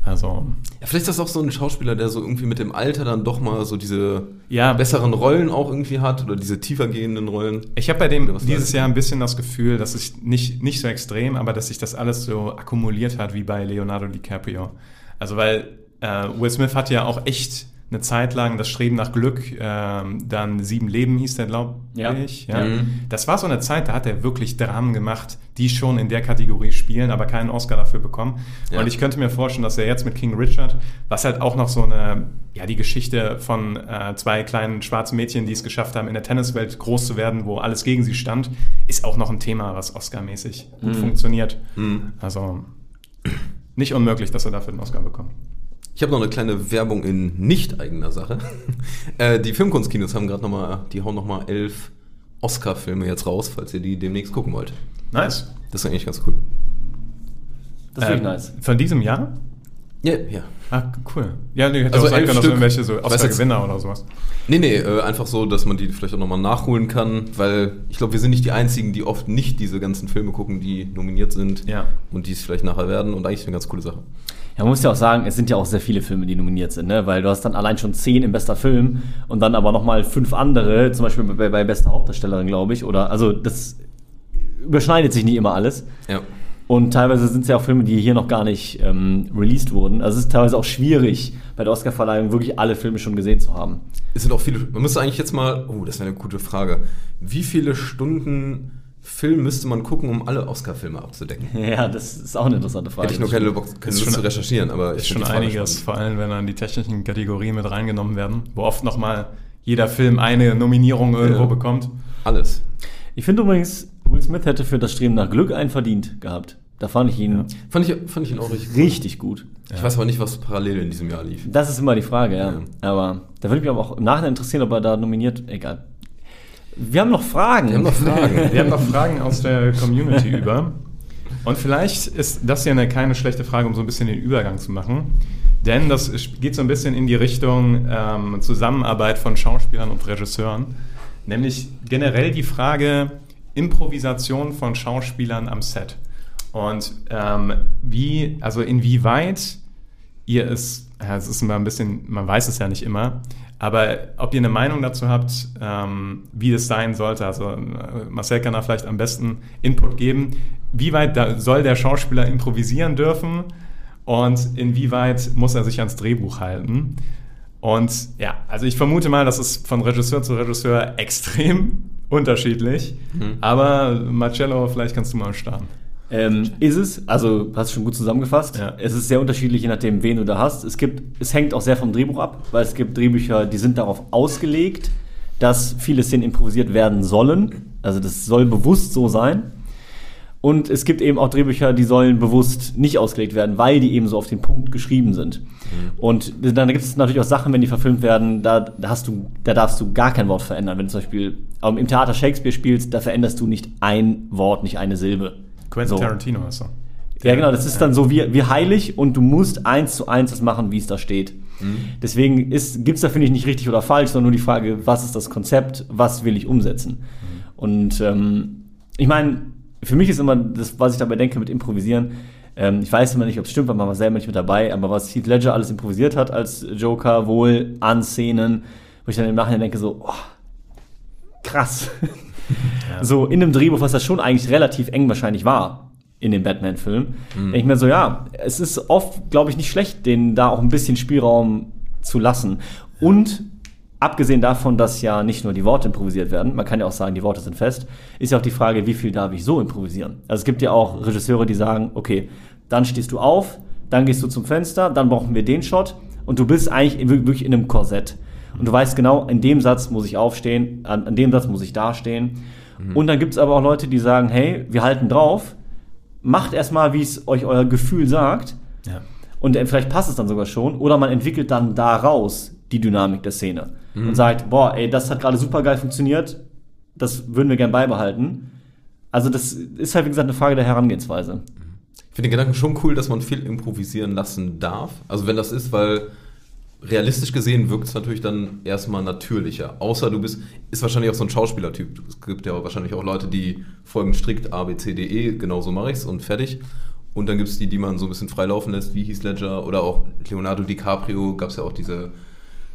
[SPEAKER 1] Also,
[SPEAKER 5] Ja, vielleicht ist das auch so ein Schauspieler, der so irgendwie mit dem Alter dann doch mal so diese
[SPEAKER 1] ja,
[SPEAKER 5] besseren Rollen auch irgendwie hat oder diese tiefer gehenden Rollen.
[SPEAKER 1] Ich habe bei dem dieses. Jahr ein bisschen das Gefühl, dass ich nicht, nicht so extrem, aber dass sich das alles so akkumuliert hat wie bei Leonardo DiCaprio. Also weil äh, Will Smith hat ja auch echt eine Zeit lang das Streben nach Glück, ähm, dann Sieben Leben hieß der, glaube
[SPEAKER 6] Ja.
[SPEAKER 1] ich. Ja.
[SPEAKER 5] Mhm.
[SPEAKER 1] Das war so eine Zeit, da hat er wirklich Dramen gemacht, die schon in der Kategorie spielen, aber keinen Oscar dafür bekommen.
[SPEAKER 5] Ja.
[SPEAKER 1] Und ich könnte mir vorstellen, dass er jetzt mit King Richard, was halt auch noch so eine, ja, die Geschichte von äh, zwei kleinen schwarzen Mädchen, die es geschafft haben, in der Tenniswelt groß zu werden, wo alles gegen sie stand, ist auch noch ein Thema, was Oscar-mäßig gut funktioniert.
[SPEAKER 5] Mhm.
[SPEAKER 1] Also nicht unmöglich, dass er dafür den Oscar bekommt.
[SPEAKER 5] Ich habe noch eine kleine Werbung in nicht eigener Sache. äh, die Filmkunstkinos haben gerade nochmal, die hauen nochmal elf Oscar-Filme jetzt raus, falls ihr die demnächst gucken wollt.
[SPEAKER 1] Nice.
[SPEAKER 5] Das ist eigentlich ganz cool.
[SPEAKER 6] Das ist wirklich
[SPEAKER 1] Ähm,
[SPEAKER 6] nice.
[SPEAKER 1] Von diesem Jahr?
[SPEAKER 5] Ja, ja.
[SPEAKER 1] Ah, cool. Ja, nee, hätte
[SPEAKER 5] Also
[SPEAKER 1] auch
[SPEAKER 5] elf
[SPEAKER 1] können, dass irgendwelche so Oscar-Gewinner oder sowas.
[SPEAKER 5] Nee, nee, äh, einfach so, dass man die vielleicht auch nochmal nachholen kann, weil ich glaube, wir sind nicht die Einzigen, die oft nicht diese ganzen Filme gucken, die nominiert sind
[SPEAKER 1] Ja.
[SPEAKER 5] und die es vielleicht nachher werden und eigentlich eine ganz coole Sache.
[SPEAKER 6] Ja, man muss ja auch sagen, es sind ja auch sehr viele Filme, die nominiert sind, ne? weil du hast dann allein schon zehn im bester Film und dann aber nochmal fünf andere, zum Beispiel bei, bei bester Hauptdarstellerin, glaube ich, oder also das überschneidet sich nicht immer alles.
[SPEAKER 5] Ja.
[SPEAKER 6] Und teilweise sind es ja auch Filme, die hier noch gar nicht ähm, released wurden. Also es ist teilweise auch schwierig, bei der Oscarverleihung wirklich alle Filme schon gesehen zu haben.
[SPEAKER 5] Es sind auch viele, man müsste eigentlich jetzt mal, oh, das wäre eine gute Frage. Wie viele Stunden Film müsste man gucken, um alle Oscar-Filme abzudecken?
[SPEAKER 6] Ja, das ist auch eine interessante Frage.
[SPEAKER 5] Hätte ich nur keine, Lust
[SPEAKER 1] schon-
[SPEAKER 5] zu recherchieren, aber ich
[SPEAKER 1] Ist
[SPEAKER 5] finde
[SPEAKER 1] schon einiges,
[SPEAKER 5] spannend.
[SPEAKER 1] vor allem wenn dann die technischen Kategorien mit reingenommen werden, wo oft nochmal jeder Film eine Nominierung irgendwo
[SPEAKER 5] Ja.
[SPEAKER 1] bekommt.
[SPEAKER 5] Alles.
[SPEAKER 6] Ich finde übrigens, Will Smith hätte für das Streben nach Glück einen verdient gehabt. Da fand ich ihn
[SPEAKER 5] Fand ich, fand ich ihn auch richtig.
[SPEAKER 6] richtig gut.
[SPEAKER 5] Ich weiß aber nicht, was parallel in diesem Jahr lief.
[SPEAKER 6] Das ist immer die Frage, ja.
[SPEAKER 5] Ja.
[SPEAKER 6] Aber da würde mich aber auch im Nachhinein interessieren, ob er da nominiert. Egal. Wir haben noch Fragen.
[SPEAKER 5] Wir haben noch Fragen.
[SPEAKER 1] Wir haben noch Fragen aus der Community über. Und vielleicht ist das ja eine keine schlechte Frage, um so ein bisschen den Übergang zu machen. Denn das geht so ein bisschen in die Richtung ähm, Zusammenarbeit von Schauspielern und Regisseuren. Nämlich generell die Frage Improvisation von Schauspielern am Set. Und ähm, wie, also inwieweit ihr es, ja, es ist immer ein bisschen, man weiß es ja nicht immer, aber ob ihr eine Meinung dazu habt, ähm, wie das sein sollte, also äh, Marcel kann da vielleicht am besten Input geben, wie weit da soll der Schauspieler improvisieren dürfen und inwieweit muss er sich ans Drehbuch halten. Und ja, also ich vermute mal, das ist von Regisseur zu Regisseur extrem unterschiedlich, aber Marcello, vielleicht kannst du mal starten.
[SPEAKER 6] Ähm, ist es, also hast du schon gut zusammengefasst.
[SPEAKER 1] Ja.
[SPEAKER 6] Es ist sehr unterschiedlich, je nachdem, wen du da hast. Es gibt, es hängt auch sehr vom Drehbuch ab, weil es gibt Drehbücher, die sind darauf ausgelegt, dass viele Szenen improvisiert werden sollen. Also das soll bewusst so sein. Und es gibt eben auch Drehbücher, die sollen bewusst nicht ausgelegt werden, weil die eben so auf den Punkt geschrieben sind. Und dann gibt es natürlich auch Sachen, wenn die verfilmt werden, da, da hast du, da darfst du gar kein Wort verändern. Wenn du zum Beispiel ähm, im Theater Shakespeare spielst, da veränderst du nicht ein Wort, nicht eine Silbe.
[SPEAKER 1] Quentin
[SPEAKER 6] So.
[SPEAKER 1] Tarantino ist so.
[SPEAKER 6] Ja, genau, das ist dann so wie, wie heilig und du musst eins zu eins das machen, wie es da steht. Deswegen gibt es da, finde ich, nicht richtig oder falsch, sondern nur die Frage, was ist das Konzept, was will ich umsetzen? Und ähm, ich meine, für mich ist immer das, was ich dabei denke mit Improvisieren, ähm, ich weiß immer nicht, ob es stimmt, weil man war selber nicht mit dabei, aber was Heath Ledger alles improvisiert hat als Joker, wohl an Szenen, wo ich dann im Nachhinein denke so, oh, krass. So in einem Drehbuch, was das schon eigentlich relativ eng wahrscheinlich war in dem Batman-Film, denke ich mir so, ja, es ist oft, glaube ich, nicht schlecht, denen da auch ein bisschen Spielraum zu lassen. Und abgesehen davon, dass ja nicht nur die Worte improvisiert werden, man kann ja auch sagen, die Worte sind fest, ist ja auch die Frage, wie viel darf ich so improvisieren? Also es gibt ja auch Regisseure, die sagen, okay, dann stehst du auf, dann gehst du zum Fenster, dann brauchen wir den Shot und du bist eigentlich wirklich in einem Korsett. Und du weißt genau, in dem Satz muss ich aufstehen, an, an dem Satz muss ich dastehen. Und dann gibt es aber auch Leute, die sagen, hey, wir halten drauf, macht erstmal, wie es euch euer Gefühl sagt.
[SPEAKER 1] Ja.
[SPEAKER 6] Und äh, vielleicht passt es dann sogar schon. Oder man entwickelt dann daraus die Dynamik der Szene. Und sagt, boah, ey, das hat gerade super geil funktioniert. Das würden wir gern beibehalten. Also das ist halt, wie gesagt, eine Frage der Herangehensweise.
[SPEAKER 5] Ich finde den Gedanken schon cool, dass man viel improvisieren lassen darf. Also wenn das ist, weil realistisch gesehen wirkt es natürlich dann erstmal natürlicher. Außer du bist, ist wahrscheinlich auch so ein Schauspielertyp. Es gibt ja wahrscheinlich auch Leute, die folgen strikt A, B, C, D, E, genau so mache ich's und fertig. Und dann gibt es die, die man so ein bisschen freilaufen lässt, wie Heath Ledger oder auch Leonardo DiCaprio, gab es ja auch diese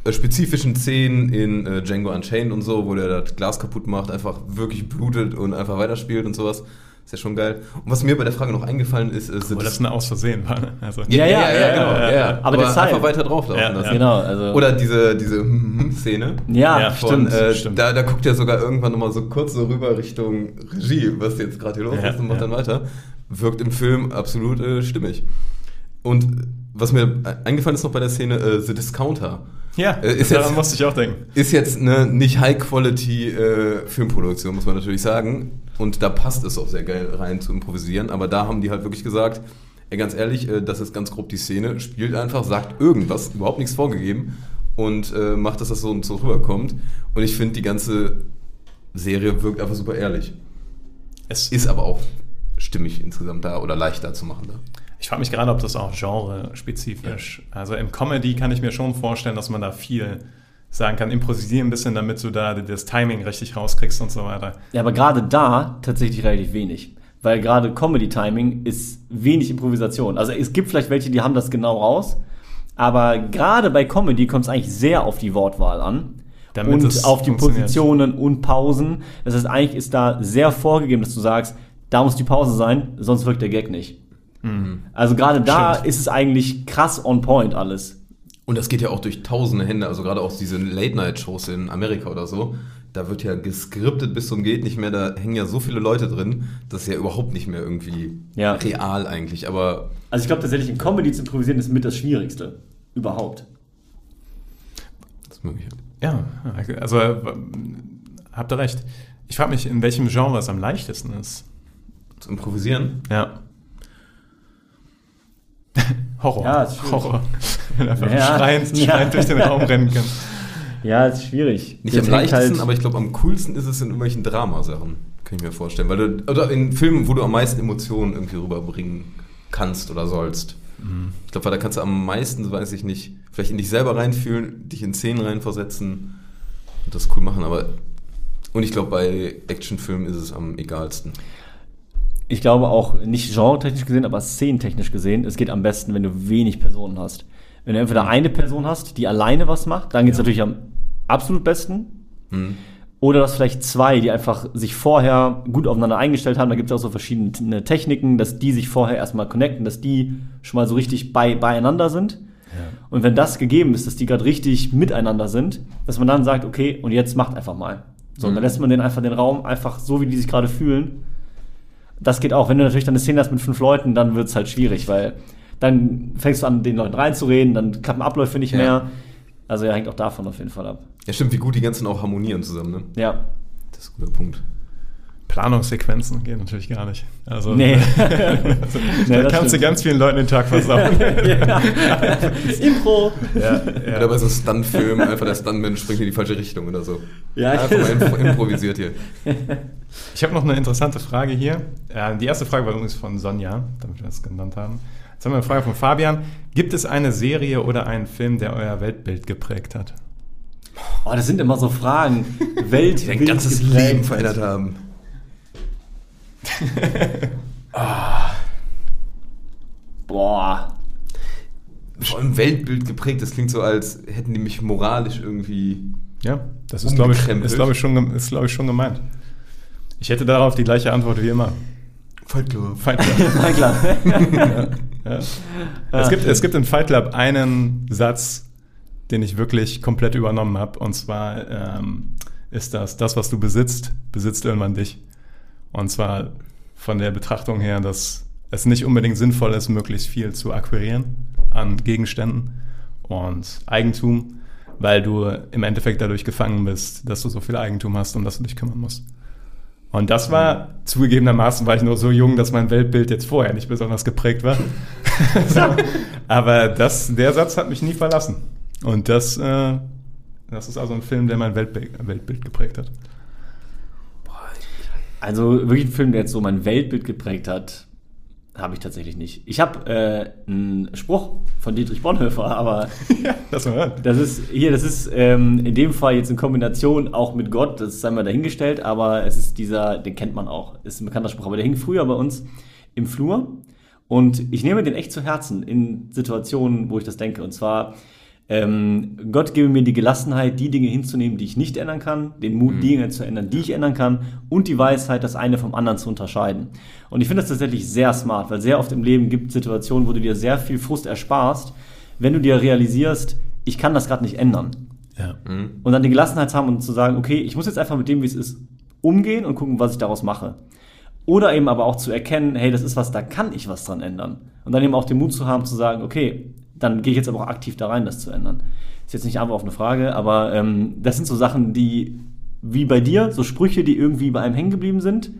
[SPEAKER 5] äh, spezifischen Szenen in äh, Django Unchained und so, wo der das Glas kaputt macht, einfach wirklich blutet und einfach weiterspielt und sowas. Ist ja schon geil. Und was mir bei der Frage noch eingefallen ist, ist
[SPEAKER 1] Wo das ein Aus Versehen war. ne? Also,
[SPEAKER 6] Ja, ja, ja,
[SPEAKER 5] genau.
[SPEAKER 6] ja,
[SPEAKER 5] Ja,
[SPEAKER 6] ja.
[SPEAKER 5] Aber,
[SPEAKER 6] Aber der Style.
[SPEAKER 5] einfach weiter drauflaufen
[SPEAKER 1] Ja,
[SPEAKER 5] lassen.
[SPEAKER 1] ja.
[SPEAKER 6] Genau, also.
[SPEAKER 5] Oder diese, diese Szene.
[SPEAKER 6] ja,
[SPEAKER 1] Ja,
[SPEAKER 5] Von,
[SPEAKER 6] stimmt.
[SPEAKER 5] äh,
[SPEAKER 1] stimmt.
[SPEAKER 5] Da, da guckt er sogar irgendwann nochmal so kurz so rüber Richtung Regie, was jetzt gerade hier los
[SPEAKER 1] Ja,
[SPEAKER 5] ist und macht
[SPEAKER 1] ja.
[SPEAKER 5] dann weiter. Wirkt im Film absolut äh, stimmig. Und was mir eingefallen ist noch bei der Szene, äh, The Discounter.
[SPEAKER 1] Ja
[SPEAKER 5] Äh, ist
[SPEAKER 1] daran
[SPEAKER 5] jetzt-
[SPEAKER 1] musste ich auch denken.
[SPEAKER 5] Ist jetzt eine nicht High-Quality-Filmproduktion, muss man natürlich sagen. Und da passt es auch sehr geil rein zu improvisieren. Aber da haben die halt wirklich gesagt, ey, ganz ehrlich, äh, das ist ganz grob die Szene, spielt einfach, sagt irgendwas, überhaupt nichts vorgegeben und äh, macht, dass das so und so rüberkommt. Und ich finde, die ganze Serie wirkt einfach super ehrlich.
[SPEAKER 1] Es,
[SPEAKER 5] Ist aber auch stimmig insgesamt da oder leichter zu machen da.
[SPEAKER 1] Ich frage mich gerade, ob das auch genre-spezifisch. Also im Comedy kann ich mir schon vorstellen, dass man da viel sagen kann. Improvisieren ein bisschen, damit du da das Timing richtig rauskriegst und so weiter.
[SPEAKER 6] Ja, aber gerade da tatsächlich relativ wenig. Weil gerade Comedy-Timing ist wenig Improvisation. Also es gibt vielleicht welche, die haben das genau raus. Aber gerade bei Comedy kommt es eigentlich sehr auf die Wortwahl an.
[SPEAKER 1] Damit
[SPEAKER 6] und auf die. Positionen und Pausen. Das heißt, eigentlich ist da sehr vorgegeben, dass du sagst, da muss die Pause sein, sonst wirkt der Gag nicht. Also gerade da
[SPEAKER 1] Stimmt.
[SPEAKER 6] ist es eigentlich krass on point alles.
[SPEAKER 5] Und das geht ja auch durch tausende Hände, also gerade auch diese Late-Night-Shows in Amerika oder so. Da wird ja geskriptet bis zum geht nicht mehr, da hängen ja so viele Leute drin, das ist ja überhaupt nicht mehr irgendwie
[SPEAKER 6] Ja.
[SPEAKER 5] real eigentlich. Aber
[SPEAKER 6] Also ich glaube tatsächlich, in Comedy zu improvisieren ist mit das Schwierigste. Überhaupt.
[SPEAKER 5] das ist möglich.
[SPEAKER 1] Ja, also äh, habt ihr recht. Ich frage mich, in welchem Genre es am leichtesten ist.
[SPEAKER 5] Zu improvisieren.
[SPEAKER 1] Ja. Horror.
[SPEAKER 6] Ja, ist schwierig.
[SPEAKER 1] Horror. Wenn du einfach
[SPEAKER 6] Ja.
[SPEAKER 1] schreiend,
[SPEAKER 6] Ja.
[SPEAKER 1] durch den Raum rennen kann.
[SPEAKER 6] Ja, ist schwierig.
[SPEAKER 5] Nicht
[SPEAKER 6] Das
[SPEAKER 5] am
[SPEAKER 6] hängt
[SPEAKER 5] leichtesten,
[SPEAKER 6] halt-
[SPEAKER 5] aber ich glaube, am coolsten ist es in irgendwelchen Dramasachen. Kann ich mir vorstellen. Weil du, oder in Filmen, wo du am meisten Emotionen irgendwie rüberbringen kannst oder sollst.
[SPEAKER 6] Mhm.
[SPEAKER 5] Ich glaube, weil da kannst du am meisten, weiß ich nicht, vielleicht in dich selber reinfühlen, dich in Szenen reinversetzen und das cool machen. Aber und ich glaube, bei Actionfilmen ist es am egalsten.
[SPEAKER 6] Ich glaube auch nicht genre-technisch gesehen, aber szenentechnisch gesehen, es geht am besten, wenn du wenig Personen hast. Wenn du entweder eine Person hast, die alleine was macht, dann geht es natürlich am absolut besten.
[SPEAKER 5] Hm.
[SPEAKER 6] Oder du hast vielleicht zwei, die einfach sich vorher gut aufeinander eingestellt haben. Da gibt es auch so verschiedene Techniken, dass die sich vorher erstmal connecten, dass die schon mal so richtig bei, beieinander sind. Und wenn das gegeben ist, dass die gerade richtig miteinander sind, dass man dann sagt, okay, und jetzt macht einfach mal. So, und dann lässt man den einfach den Raum einfach so, wie die sich gerade fühlen. Das geht auch. Wenn du natürlich dann eine Szene hast mit fünf Leuten, dann wird es halt schwierig, weil dann fängst du an, den Leuten reinzureden, dann klappen Abläufe nicht
[SPEAKER 5] Ja.
[SPEAKER 6] mehr. Also ja, hängt auch davon auf jeden Fall ab.
[SPEAKER 5] Ja, stimmt, wie gut die ganzen auch harmonieren zusammen, ne?
[SPEAKER 6] Ja.
[SPEAKER 5] Das ist ein guter Punkt.
[SPEAKER 1] Planungssequenzen geht natürlich gar nicht. Also,
[SPEAKER 6] Nee.
[SPEAKER 1] da
[SPEAKER 6] Nee, das
[SPEAKER 1] kannst du ganz vielen Leuten den Tag versauen.
[SPEAKER 6] Impro.
[SPEAKER 1] ja,
[SPEAKER 5] Oder bei so Stunt-Filmen einfach der Stuntman springt in die falsche Richtung oder so.
[SPEAKER 6] Ja,
[SPEAKER 5] Einfach mal impro improvisiert hier.
[SPEAKER 1] Ich habe noch eine interessante Frage hier. Äh, Die erste Frage war übrigens von Sonja, damit wir das genannt haben. Jetzt haben wir eine Frage von Fabian. Gibt es eine Serie oder einen Film, der euer Weltbild geprägt hat?
[SPEAKER 6] Oh, das sind immer so Fragen. Welt,
[SPEAKER 5] Die dein ganzes
[SPEAKER 6] geprägt.
[SPEAKER 5] Leben verändert haben.
[SPEAKER 6] Boah.
[SPEAKER 5] Vor allem Weltbild geprägt, das klingt so, als hätten die mich moralisch irgendwie.
[SPEAKER 1] Ja, das ist, glaube ich, ist, glaube ich, schon, ist, glaube ich, schon gemeint. Ich hätte darauf die gleiche Antwort wie immer.
[SPEAKER 5] Fight Club.
[SPEAKER 1] Fight Club.
[SPEAKER 6] Na klar.
[SPEAKER 1] ja. es, gibt, es gibt in Fight Club einen Satz, den ich wirklich komplett übernommen habe. Und zwar ähm, ist das, das, was du besitzt, besitzt irgendwann dich. Und zwar von der Betrachtung her, dass es nicht unbedingt sinnvoll ist, möglichst viel zu akquirieren an Gegenständen und Eigentum, weil du im Endeffekt dadurch gefangen bist, dass du so viel Eigentum hast, um das du dich kümmern musst. Und das war, zugegebenermaßen war ich nur so jung, dass mein Weltbild jetzt vorher nicht besonders geprägt war. so. Aber das, der Satz hat mich nie verlassen. Und das, äh, das ist also ein Film, der mein Weltbild, Weltbild geprägt hat.
[SPEAKER 6] Also wirklich ein Film, der jetzt so mein Weltbild geprägt hat, habe ich tatsächlich nicht. Ich habe äh, einen Spruch von Dietrich Bonhoeffer, aber
[SPEAKER 1] ja, das
[SPEAKER 6] das ist hier, das ist ähm, in dem Fall jetzt in Kombination auch mit Gott, das sei mal dahingestellt, aber es ist dieser, den kennt man auch, ist ein bekannter Spruch, aber der hing früher bei uns im Flur und ich nehme den echt zu Herzen in Situationen, wo ich das denke. Und zwar, ähm, Gott gebe mir die Gelassenheit, die Dinge hinzunehmen, die ich nicht ändern kann, den Mut, die Dinge zu ändern, die ich ändern kann und die Weisheit, das eine vom anderen zu unterscheiden. Und ich finde das tatsächlich sehr smart, weil sehr oft im Leben gibt es Situationen, wo du dir sehr viel Frust ersparst, wenn du dir realisierst, ich kann das gerade nicht ändern.
[SPEAKER 1] Ja.
[SPEAKER 6] Und dann die Gelassenheit haben und zu sagen, okay, ich muss jetzt einfach mit dem, wie es ist, umgehen und gucken, was ich daraus mache. Oder eben aber auch zu erkennen, hey, das ist was, da kann ich was dran ändern. Und dann eben auch den Mut zu haben, zu sagen, okay, dann gehe ich jetzt aber auch aktiv da rein, das zu ändern. Ist jetzt nicht einfach auf eine Frage, aber ähm, das sind so Sachen, die, wie bei dir, so Sprüche, die irgendwie bei einem hängen geblieben sind.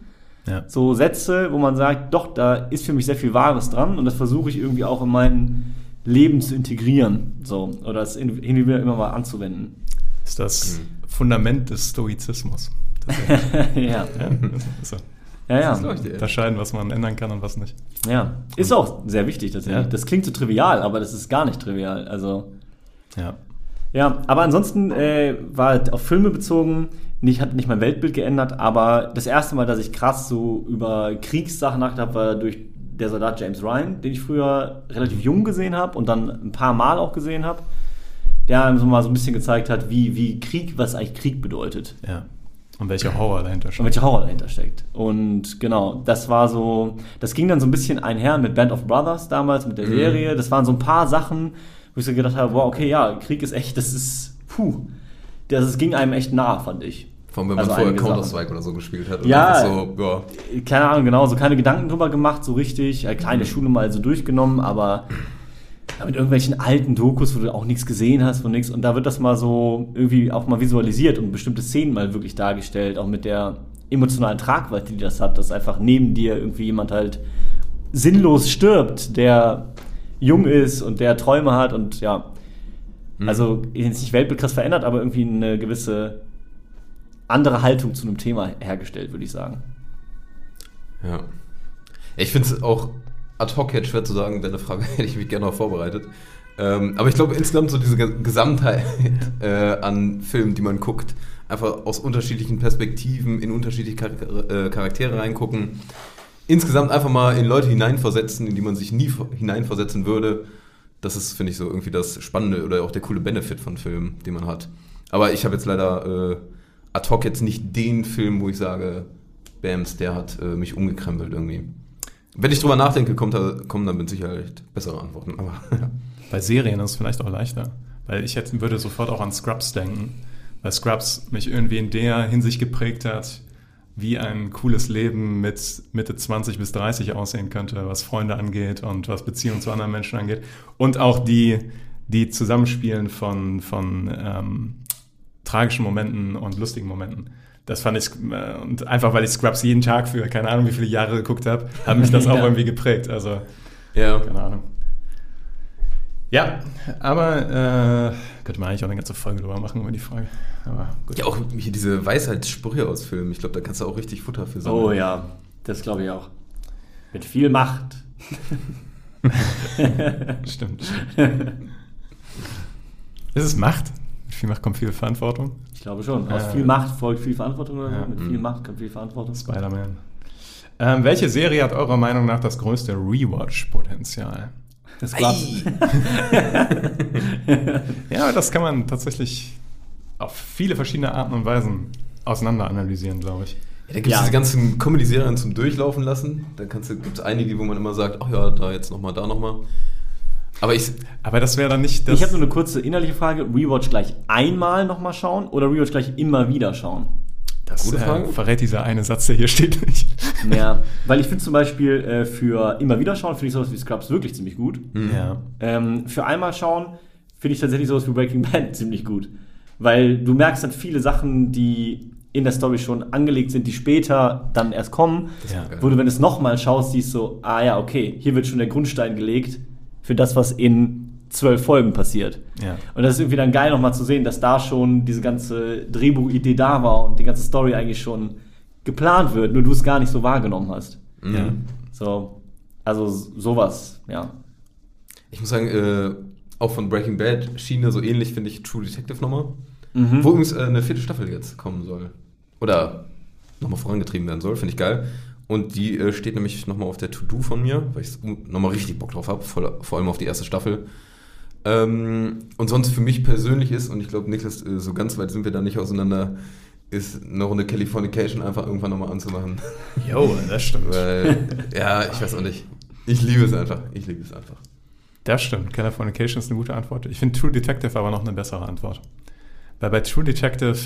[SPEAKER 1] Ja.
[SPEAKER 6] So Sätze, wo man sagt, doch, da ist für mich sehr viel Wahres dran und das versuche ich irgendwie auch in mein Leben zu integrieren. So, oder es in- hin und wieder immer mal anzuwenden.
[SPEAKER 1] Ist das
[SPEAKER 6] Mhm.
[SPEAKER 1] Fundament des Stoizismus.
[SPEAKER 6] ja.
[SPEAKER 1] Ja, das so.
[SPEAKER 6] Ja, ja.
[SPEAKER 5] dir.
[SPEAKER 1] Unterscheiden, was man ändern kann und was nicht.
[SPEAKER 6] Ja. Ist auch sehr wichtig tatsächlich.
[SPEAKER 1] Ja.
[SPEAKER 6] Das klingt so trivial, aber das ist gar nicht trivial. Also.
[SPEAKER 1] Ja.
[SPEAKER 6] Ja, aber ansonsten äh, war halt auf Filme bezogen, nicht, hat nicht mein Weltbild geändert, aber das erste Mal, dass ich krass so über Kriegssachen nachgedacht habe, war durch der Soldat James Ryan, den ich früher relativ jung gesehen habe und dann ein paar Mal auch gesehen habe, der einem so mal so ein bisschen gezeigt hat, wie, wie Krieg, was eigentlich Krieg bedeutet.
[SPEAKER 1] ja. Und welcher Horror dahinter
[SPEAKER 6] Und
[SPEAKER 1] steht.
[SPEAKER 6] welcher Horror dahinter steckt. Und genau, das war so, das ging dann so ein bisschen einher mit Band of Brothers damals, mit der Serie. Das waren so ein paar Sachen, wo ich so gedacht habe, wow, okay, ja, Krieg ist echt, das ist, puh, das, das ging einem echt nah, fand ich.
[SPEAKER 5] Vor allem, wenn
[SPEAKER 6] Also
[SPEAKER 5] man vorher
[SPEAKER 6] einige Sachen.
[SPEAKER 5] Counter-Strike oder so gespielt hat. und
[SPEAKER 6] Ja.
[SPEAKER 5] So, ja.
[SPEAKER 6] Keine Ahnung, genau, so keine Gedanken drüber gemacht, so richtig. Äh, in der Schule mal so durchgenommen, aber ja, mit irgendwelchen alten Dokus, wo du auch nichts gesehen hast und nichts. Und da wird das mal so irgendwie auch mal visualisiert und bestimmte Szenen mal wirklich dargestellt, auch mit der emotionalen Tragweite, die das hat, dass einfach neben dir irgendwie jemand halt sinnlos stirbt, der jung ist und der Träume hat und ja, also jetzt nicht Weltbild krass verändert, aber irgendwie eine gewisse andere Haltung zu einem Thema hergestellt, würde ich sagen.
[SPEAKER 5] Ja. Ich finde es auch ad hoc jetzt schwer zu sagen, deine Frage hätte ich mich gerne noch vorbereitet. Ähm, aber ich glaube insgesamt so diese Ge- Gesamtheit äh, an Filmen, die man guckt, einfach aus unterschiedlichen Perspektiven in unterschiedliche Char äh, Charaktere reingucken, insgesamt einfach mal in Leute hineinversetzen, in die man sich nie ver- hineinversetzen würde. Das ist, finde ich, so irgendwie das Spannende oder auch der coole Benefit von Filmen, den man hat. Aber ich habe jetzt leider äh, ad hoc jetzt nicht den Film, wo ich sage, Bams, der hat äh, mich umgekrempelt irgendwie. Wenn ich drüber nachdenke, kommt kommen dann mit Sicherheit bessere Antworten. Aber ja.
[SPEAKER 1] Bei Serien ist es vielleicht auch leichter. Weil ich hätte, würde sofort auch an Scrubs denken. Weil Scrubs mich irgendwie in der Hinsicht geprägt hat, wie ein cooles Leben mit Mitte 20 bis 30 aussehen könnte, was Freunde angeht und was Beziehungen zu anderen Menschen angeht. Und auch die, die Zusammenspielen von, von ähm, tragischen Momenten und lustigen Momenten. Das fand ich, äh, und einfach weil ich Scrubs jeden Tag für keine Ahnung wie viele Jahre geguckt habe, hat mich das auch
[SPEAKER 6] Ja.
[SPEAKER 1] irgendwie geprägt. Also
[SPEAKER 5] ja.
[SPEAKER 1] keine Ahnung. Ja, aber äh, könnte man eigentlich auch eine ganze Folge drüber machen über die Frage. Aber gut.
[SPEAKER 5] Ja, auch hier diese Weisheitssprüche aus Filmen. Ich glaube, da kannst du auch richtig Futter für sammeln.
[SPEAKER 6] Oh ja, das glaube ich auch. Mit viel Macht.
[SPEAKER 1] Stimmt. stimmt. Ist es Macht? Mit viel Macht kommt viel Verantwortung.
[SPEAKER 6] Ich glaube schon. Aus
[SPEAKER 1] Äh,
[SPEAKER 6] viel Macht folgt viel Verantwortung oder
[SPEAKER 1] ja,
[SPEAKER 6] Mit viel Macht kommt viel Verantwortung.
[SPEAKER 1] Spider-Man. Ähm, welche Serie hat eurer Meinung nach das größte Rewatch-Potenzial?
[SPEAKER 6] Das war's.
[SPEAKER 1] Ja, das kann man tatsächlich auf viele verschiedene Arten und Weisen auseinander analysieren, glaube ich.
[SPEAKER 5] Ja, da gibt es
[SPEAKER 6] Ja.
[SPEAKER 5] diese ganzen Comedy-Serien zum Durchlaufen lassen. Da gibt es einige, wo man immer sagt, ach ja, da jetzt nochmal, da nochmal. Aber ich,
[SPEAKER 1] Aber das wäre dann nicht das.
[SPEAKER 6] Ich habe nur eine kurze innerliche Frage. Rewatch gleich einmal nochmal schauen oder Rewatch gleich immer wieder schauen?
[SPEAKER 1] das
[SPEAKER 5] Gute
[SPEAKER 1] äh,
[SPEAKER 5] Frage.
[SPEAKER 1] verrät dieser eine Satz, der hier steht, nicht.
[SPEAKER 6] Ja, weil ich finde zum Beispiel äh, für immer wieder schauen, finde ich sowas wie Scrubs wirklich ziemlich gut.
[SPEAKER 1] Ja.
[SPEAKER 6] Ähm, für einmal schauen finde ich tatsächlich sowas wie Breaking Bad ziemlich gut. Weil du merkst dann viele Sachen, die in der Story schon angelegt sind, die später dann erst kommen.
[SPEAKER 1] Ja.
[SPEAKER 6] Wo du, wenn du es nochmal schaust, siehst so, ah ja, okay, hier wird schon der Grundstein gelegt für das, was in zwölf Folgen passiert.
[SPEAKER 1] Ja.
[SPEAKER 6] Und das ist irgendwie dann geil nochmal zu sehen, dass da schon diese ganze Drehbuchidee da war und die ganze Story eigentlich schon geplant wird, nur du es gar nicht so wahrgenommen hast.
[SPEAKER 1] Ja.
[SPEAKER 6] So, also sowas, ja.
[SPEAKER 5] ich muss sagen, äh, auch von Breaking Bad Schiene so ähnlich finde ich True Detective nochmal.
[SPEAKER 6] Mhm.
[SPEAKER 5] Wo übrigens äh, eine vierte Staffel jetzt kommen soll. Oder nochmal vorangetrieben werden soll, finde ich geil. Und die äh, steht nämlich nochmal auf der To-Do von mir, weil ich nochmal richtig Bock drauf habe, vor allem auf die erste Staffel. Ähm, und sonst für mich persönlich ist, und ich glaube, Niklas, äh, so ganz weit sind wir da nicht auseinander, ist eine Runde Californication einfach irgendwann nochmal anzumachen.
[SPEAKER 1] Jo, das stimmt.
[SPEAKER 5] Weil, ja, ich weiß auch nicht. Ich liebe es einfach. Ich liebe es einfach.
[SPEAKER 1] Das stimmt. Californication ist eine gute Antwort. Ich finde True Detective aber noch eine bessere Antwort. Weil bei True Detective,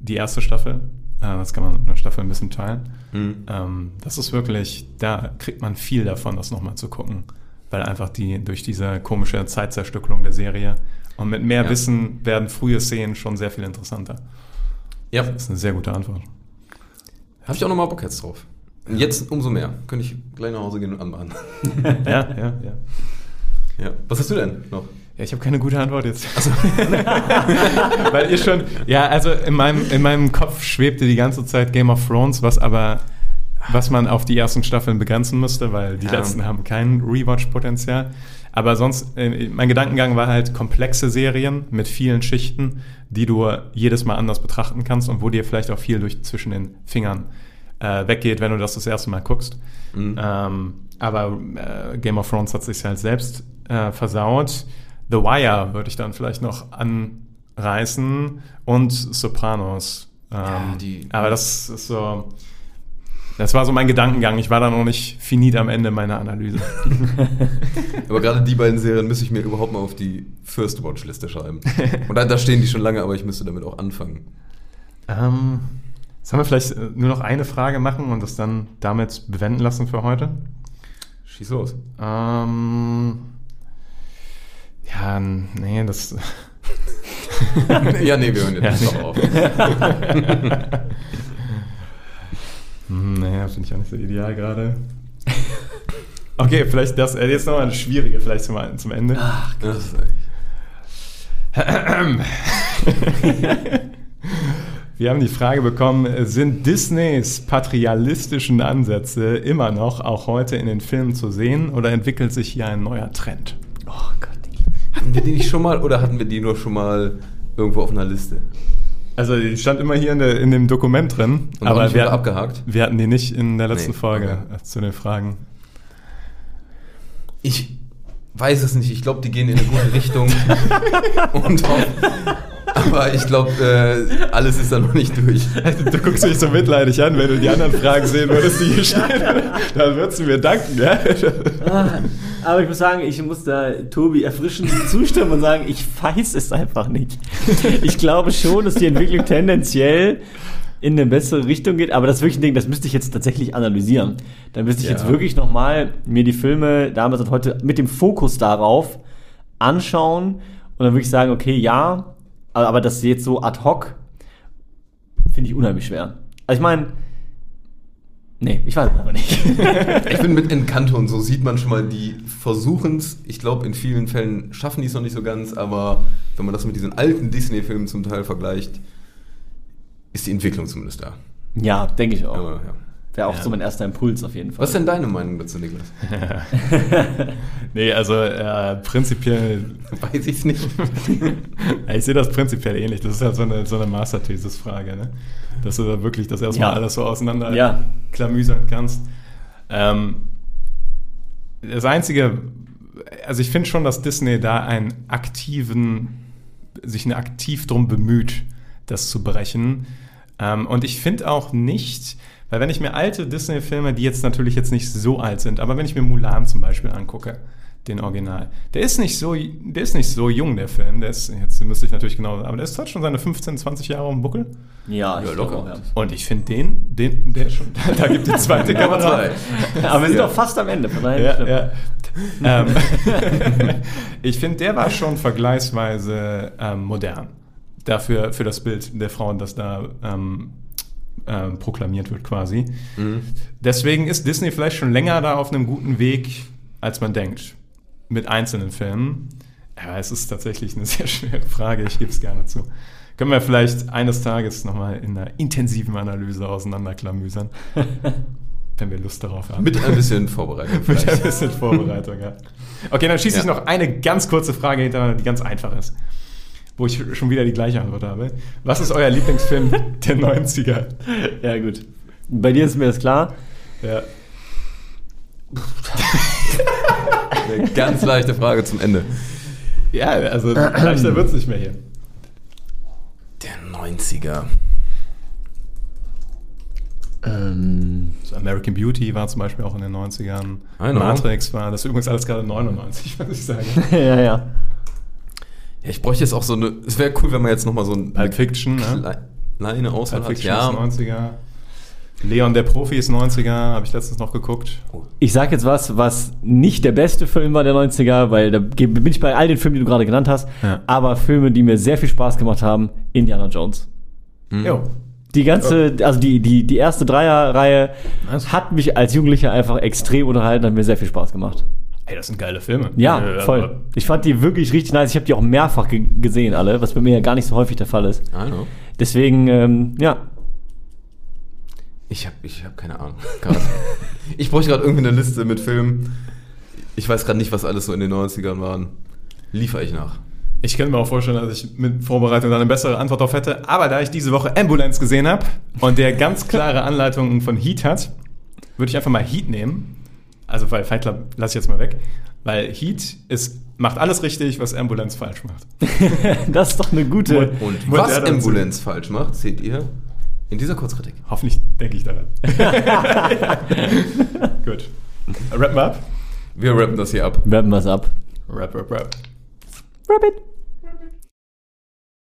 [SPEAKER 1] die erste Staffel, das kann man in der Staffel ein bisschen teilen,
[SPEAKER 5] Mhm.
[SPEAKER 1] das ist wirklich, da kriegt man viel davon, das nochmal zu gucken. Weil einfach die, durch diese komische Zeitzerstückelung der Serie und mit mehr
[SPEAKER 5] Ja.
[SPEAKER 1] Wissen werden frühe Szenen schon sehr viel interessanter.
[SPEAKER 5] Ja,
[SPEAKER 1] Das ist eine sehr gute Antwort.
[SPEAKER 5] habe ich auch nochmal Bock jetzt drauf. Und jetzt umso mehr. Könnte ich gleich nach Hause gehen und anmachen.
[SPEAKER 1] ja, ja, ja.
[SPEAKER 5] ja. Was hast du denn noch?
[SPEAKER 1] Ja, ich habe keine gute Antwort jetzt. Weil ihr schon, ja, also in meinem, in meinem Kopf schwebte die ganze Zeit Game of Thrones, was aber, was man auf die ersten Staffeln begrenzen müsste, weil die
[SPEAKER 5] Ja.
[SPEAKER 1] letzten haben kein Rewatch-Potenzial. Aber sonst, äh, mein Gedankengang war halt komplexe Serien mit vielen Schichten, die du jedes Mal anders betrachten kannst und wo dir vielleicht auch viel durch zwischen den Fingern äh, weggeht, wenn du das das erste Mal guckst.
[SPEAKER 5] Mhm.
[SPEAKER 1] Ähm, aber äh, Game of Thrones hat sich halt selbst äh, versaut. The Wire würde ich dann vielleicht noch anreißen und Sopranos. Ähm,
[SPEAKER 5] Ja, die-
[SPEAKER 1] aber das ist so. Das war so mein Gedankengang. Ich war da noch nicht finit am Ende meiner Analyse.
[SPEAKER 5] Aber gerade die beiden Serien müsste ich mir überhaupt mal auf die First Watch Liste schreiben. Und da, da stehen die schon lange, aber ich müsste damit auch anfangen.
[SPEAKER 1] ähm, sollen wir vielleicht äh, nur noch eine Frage machen und das dann damit bewenden lassen für heute?
[SPEAKER 5] Schieß los.
[SPEAKER 1] Ähm, Nee, das.
[SPEAKER 5] ja, nee, wir hören jetzt
[SPEAKER 1] Ja,
[SPEAKER 5] doch auf.
[SPEAKER 1] Hm, naja, finde ich auch nicht so ideal gerade. Okay, vielleicht das. Äh, jetzt nochmal eine schwierige, vielleicht zum, zum Ende.
[SPEAKER 5] Das ist
[SPEAKER 1] Wir haben die Frage bekommen, sind Disneys patrialistischen Ansätze immer noch auch heute in den Filmen zu sehen oder entwickelt sich hier ein neuer Trend?
[SPEAKER 5] Hatten wir die nicht schon mal oder hatten wir die nur schon mal irgendwo auf einer Liste?
[SPEAKER 1] Also die stand immer hier in, der, in dem Dokument drin,
[SPEAKER 5] Und
[SPEAKER 1] aber wir hatten,
[SPEAKER 5] abgehakt?
[SPEAKER 1] wir hatten die nicht in der letzten
[SPEAKER 5] Nee,
[SPEAKER 1] Folge
[SPEAKER 5] okay.
[SPEAKER 1] zu den Fragen.
[SPEAKER 5] Ich weiß es nicht. Ich glaube, die gehen in eine gute Richtung. Und auch, aber ich glaube, äh, alles ist da noch nicht durch.
[SPEAKER 1] Du guckst mich so mitleidig an, wenn du die anderen Fragen sehen würdest, die hier stehen. Dann würdest du mir danken, ja?
[SPEAKER 6] Ah, Aber ich muss sagen, ich muss da Tobi erfrischend zustimmen und sagen, ich weiß es einfach nicht. Ich glaube schon, dass die Entwicklung tendenziell in eine bessere Richtung geht, aber das ist wirklich ein Ding, das müsste ich jetzt tatsächlich analysieren. Da müsste ich
[SPEAKER 5] Ja.
[SPEAKER 6] jetzt wirklich nochmal mir die Filme damals und heute mit dem Fokus darauf anschauen und dann wirklich sagen, okay, ja, aber das jetzt so ad hoc finde ich unheimlich schwer. Also ich meine, nee, ich weiß es einfach nicht.
[SPEAKER 5] Ich bin mit Encanto und so sieht man schon mal, die versuchen es. Ich glaube, in vielen Fällen schaffen die es noch nicht so ganz, aber wenn man das mit diesen alten Disney-Filmen zum Teil vergleicht, ist die Entwicklung zumindest da.
[SPEAKER 6] ja, denke ich auch.
[SPEAKER 5] Aber, ja.
[SPEAKER 6] Wäre auch so mein erster Impuls auf jeden Fall.
[SPEAKER 5] Was ist denn deine Meinung dazu, Niklas?
[SPEAKER 1] Nee, also äh, prinzipiell,
[SPEAKER 5] Weiß ich es nicht.
[SPEAKER 1] ich sehe das prinzipiell ähnlich. Das ist halt so eine, so eine Masterthesis-Frage, ne? Dass du da wirklich das erstmal
[SPEAKER 6] Ja.
[SPEAKER 1] alles so auseinander
[SPEAKER 6] Ja.
[SPEAKER 1] klamüsern kannst. Ähm, das Einzige, also ich finde schon, dass Disney da einen aktiven, sich aktiv drum bemüht, das zu brechen. Ähm, und ich finde auch nicht, weil wenn ich mir alte Disney-Filme, die jetzt natürlich jetzt nicht so alt sind, aber wenn ich mir Mulan zum Beispiel angucke, den Original, der ist nicht so, der ist nicht so jung, der Film. Der ist, jetzt müsste ich natürlich genau, aber der ist halt schon seine 15, 20 Jahre dem Buckel.
[SPEAKER 6] Ja, ich
[SPEAKER 5] Ja, locker.
[SPEAKER 6] auch, ja.
[SPEAKER 1] Und ich finde den, den, der schon, da gibt die zweite Kamera.
[SPEAKER 5] zwei.
[SPEAKER 6] Aber wir sind
[SPEAKER 5] Ja.
[SPEAKER 6] doch fast am Ende. Von daher
[SPEAKER 1] Ja, ja. ähm, ich finde, der war schon vergleichsweise ähm, modern. Dafür, für das Bild der Frauen, das da ähm, ähm, proklamiert wird quasi. Deswegen ist Disney vielleicht schon länger da auf einem guten Weg, als man denkt. Mit einzelnen Filmen. Aber es ist tatsächlich eine sehr schwere Frage, ich gebe es gerne zu. Können wir vielleicht eines Tages nochmal in einer intensiven Analyse auseinanderklamüsern, wenn wir Lust darauf haben.
[SPEAKER 5] Mit ein bisschen Vorbereitung.
[SPEAKER 1] Mit ein bisschen Vorbereitung, ja. Okay, dann schieße ich
[SPEAKER 5] Ja.
[SPEAKER 1] noch eine ganz kurze Frage hintereinander, die ganz einfach ist. Wo ich schon wieder die gleiche Antwort habe. Was ist euer Lieblingsfilm der 90er?
[SPEAKER 6] Ja, gut. Bei dir ist mir das klar.
[SPEAKER 1] Ja.
[SPEAKER 5] Eine ganz leichte Frage zum Ende.
[SPEAKER 1] Ja, also leichter wird es nicht mehr hier.
[SPEAKER 5] Der 90er.
[SPEAKER 6] Ähm,
[SPEAKER 1] So American Beauty war zum Beispiel auch in den 90ern.
[SPEAKER 5] I know.
[SPEAKER 1] Matrix war, das ist übrigens alles gerade 99, muss ich sagen.
[SPEAKER 6] ja, ja.
[SPEAKER 5] Ja, ich bräuchte jetzt auch so eine. Es wäre cool, wenn man jetzt nochmal so ein,
[SPEAKER 1] Pulp Fiction, ne?
[SPEAKER 5] klei- kleine Auswahl
[SPEAKER 1] Pulp
[SPEAKER 5] hat.
[SPEAKER 1] Fiction ist
[SPEAKER 5] Ja,
[SPEAKER 1] 90er. Leon der Profi ist 90er, habe ich letztens noch geguckt.
[SPEAKER 6] Ich sag jetzt was, was nicht der beste Film war der 90er, weil da bin ich bei all den Filmen, die du gerade genannt hast.
[SPEAKER 1] Ja.
[SPEAKER 6] Aber Filme, die mir sehr viel Spaß gemacht haben, Indiana Jones.
[SPEAKER 1] Jo.
[SPEAKER 6] Die ganze, also die, die, die erste Dreierreihe
[SPEAKER 1] Was?
[SPEAKER 6] hat mich als Jugendlicher einfach extrem unterhalten, hat mir sehr viel Spaß gemacht.
[SPEAKER 1] Hey, das sind geile Filme.
[SPEAKER 6] Ja,
[SPEAKER 1] Äh,
[SPEAKER 6] voll. Ich fand die wirklich richtig nice. Ich habe die auch mehrfach ge gesehen, alle, was bei mir ja gar nicht so häufig der Fall ist.
[SPEAKER 5] I know.
[SPEAKER 6] Deswegen, ähm, ja,
[SPEAKER 5] Ich habe ich hab keine Ahnung. Ich bräuchte gerade irgendwie eine Liste mit Filmen. Ich weiß gerade nicht, was alles so in den 90ern waren. Liefer ich nach.
[SPEAKER 1] Ich könnte mir auch vorstellen, dass ich mit Vorbereitung dann eine bessere Antwort darauf hätte. Aber da ich diese Woche Ambulance gesehen habe und der ganz klare Anleitungen von Heat hat, würde ich einfach mal Heat nehmen. Also, weil Fight Club lasse ich jetzt mal weg. Weil Heat ist, macht alles richtig, was Ambulance falsch macht.
[SPEAKER 6] das ist doch eine gute.
[SPEAKER 1] Und-
[SPEAKER 5] Und was
[SPEAKER 1] Anzug.
[SPEAKER 5] Ambulanz falsch macht, seht ihr in dieser Kurzkritik.
[SPEAKER 1] Hoffentlich denke ich daran. Gut. Rappen wir ab?
[SPEAKER 5] Wir rappen das hier ab.
[SPEAKER 6] Werben wir es ab.
[SPEAKER 1] Rap, rap, rap.
[SPEAKER 6] Rabbit.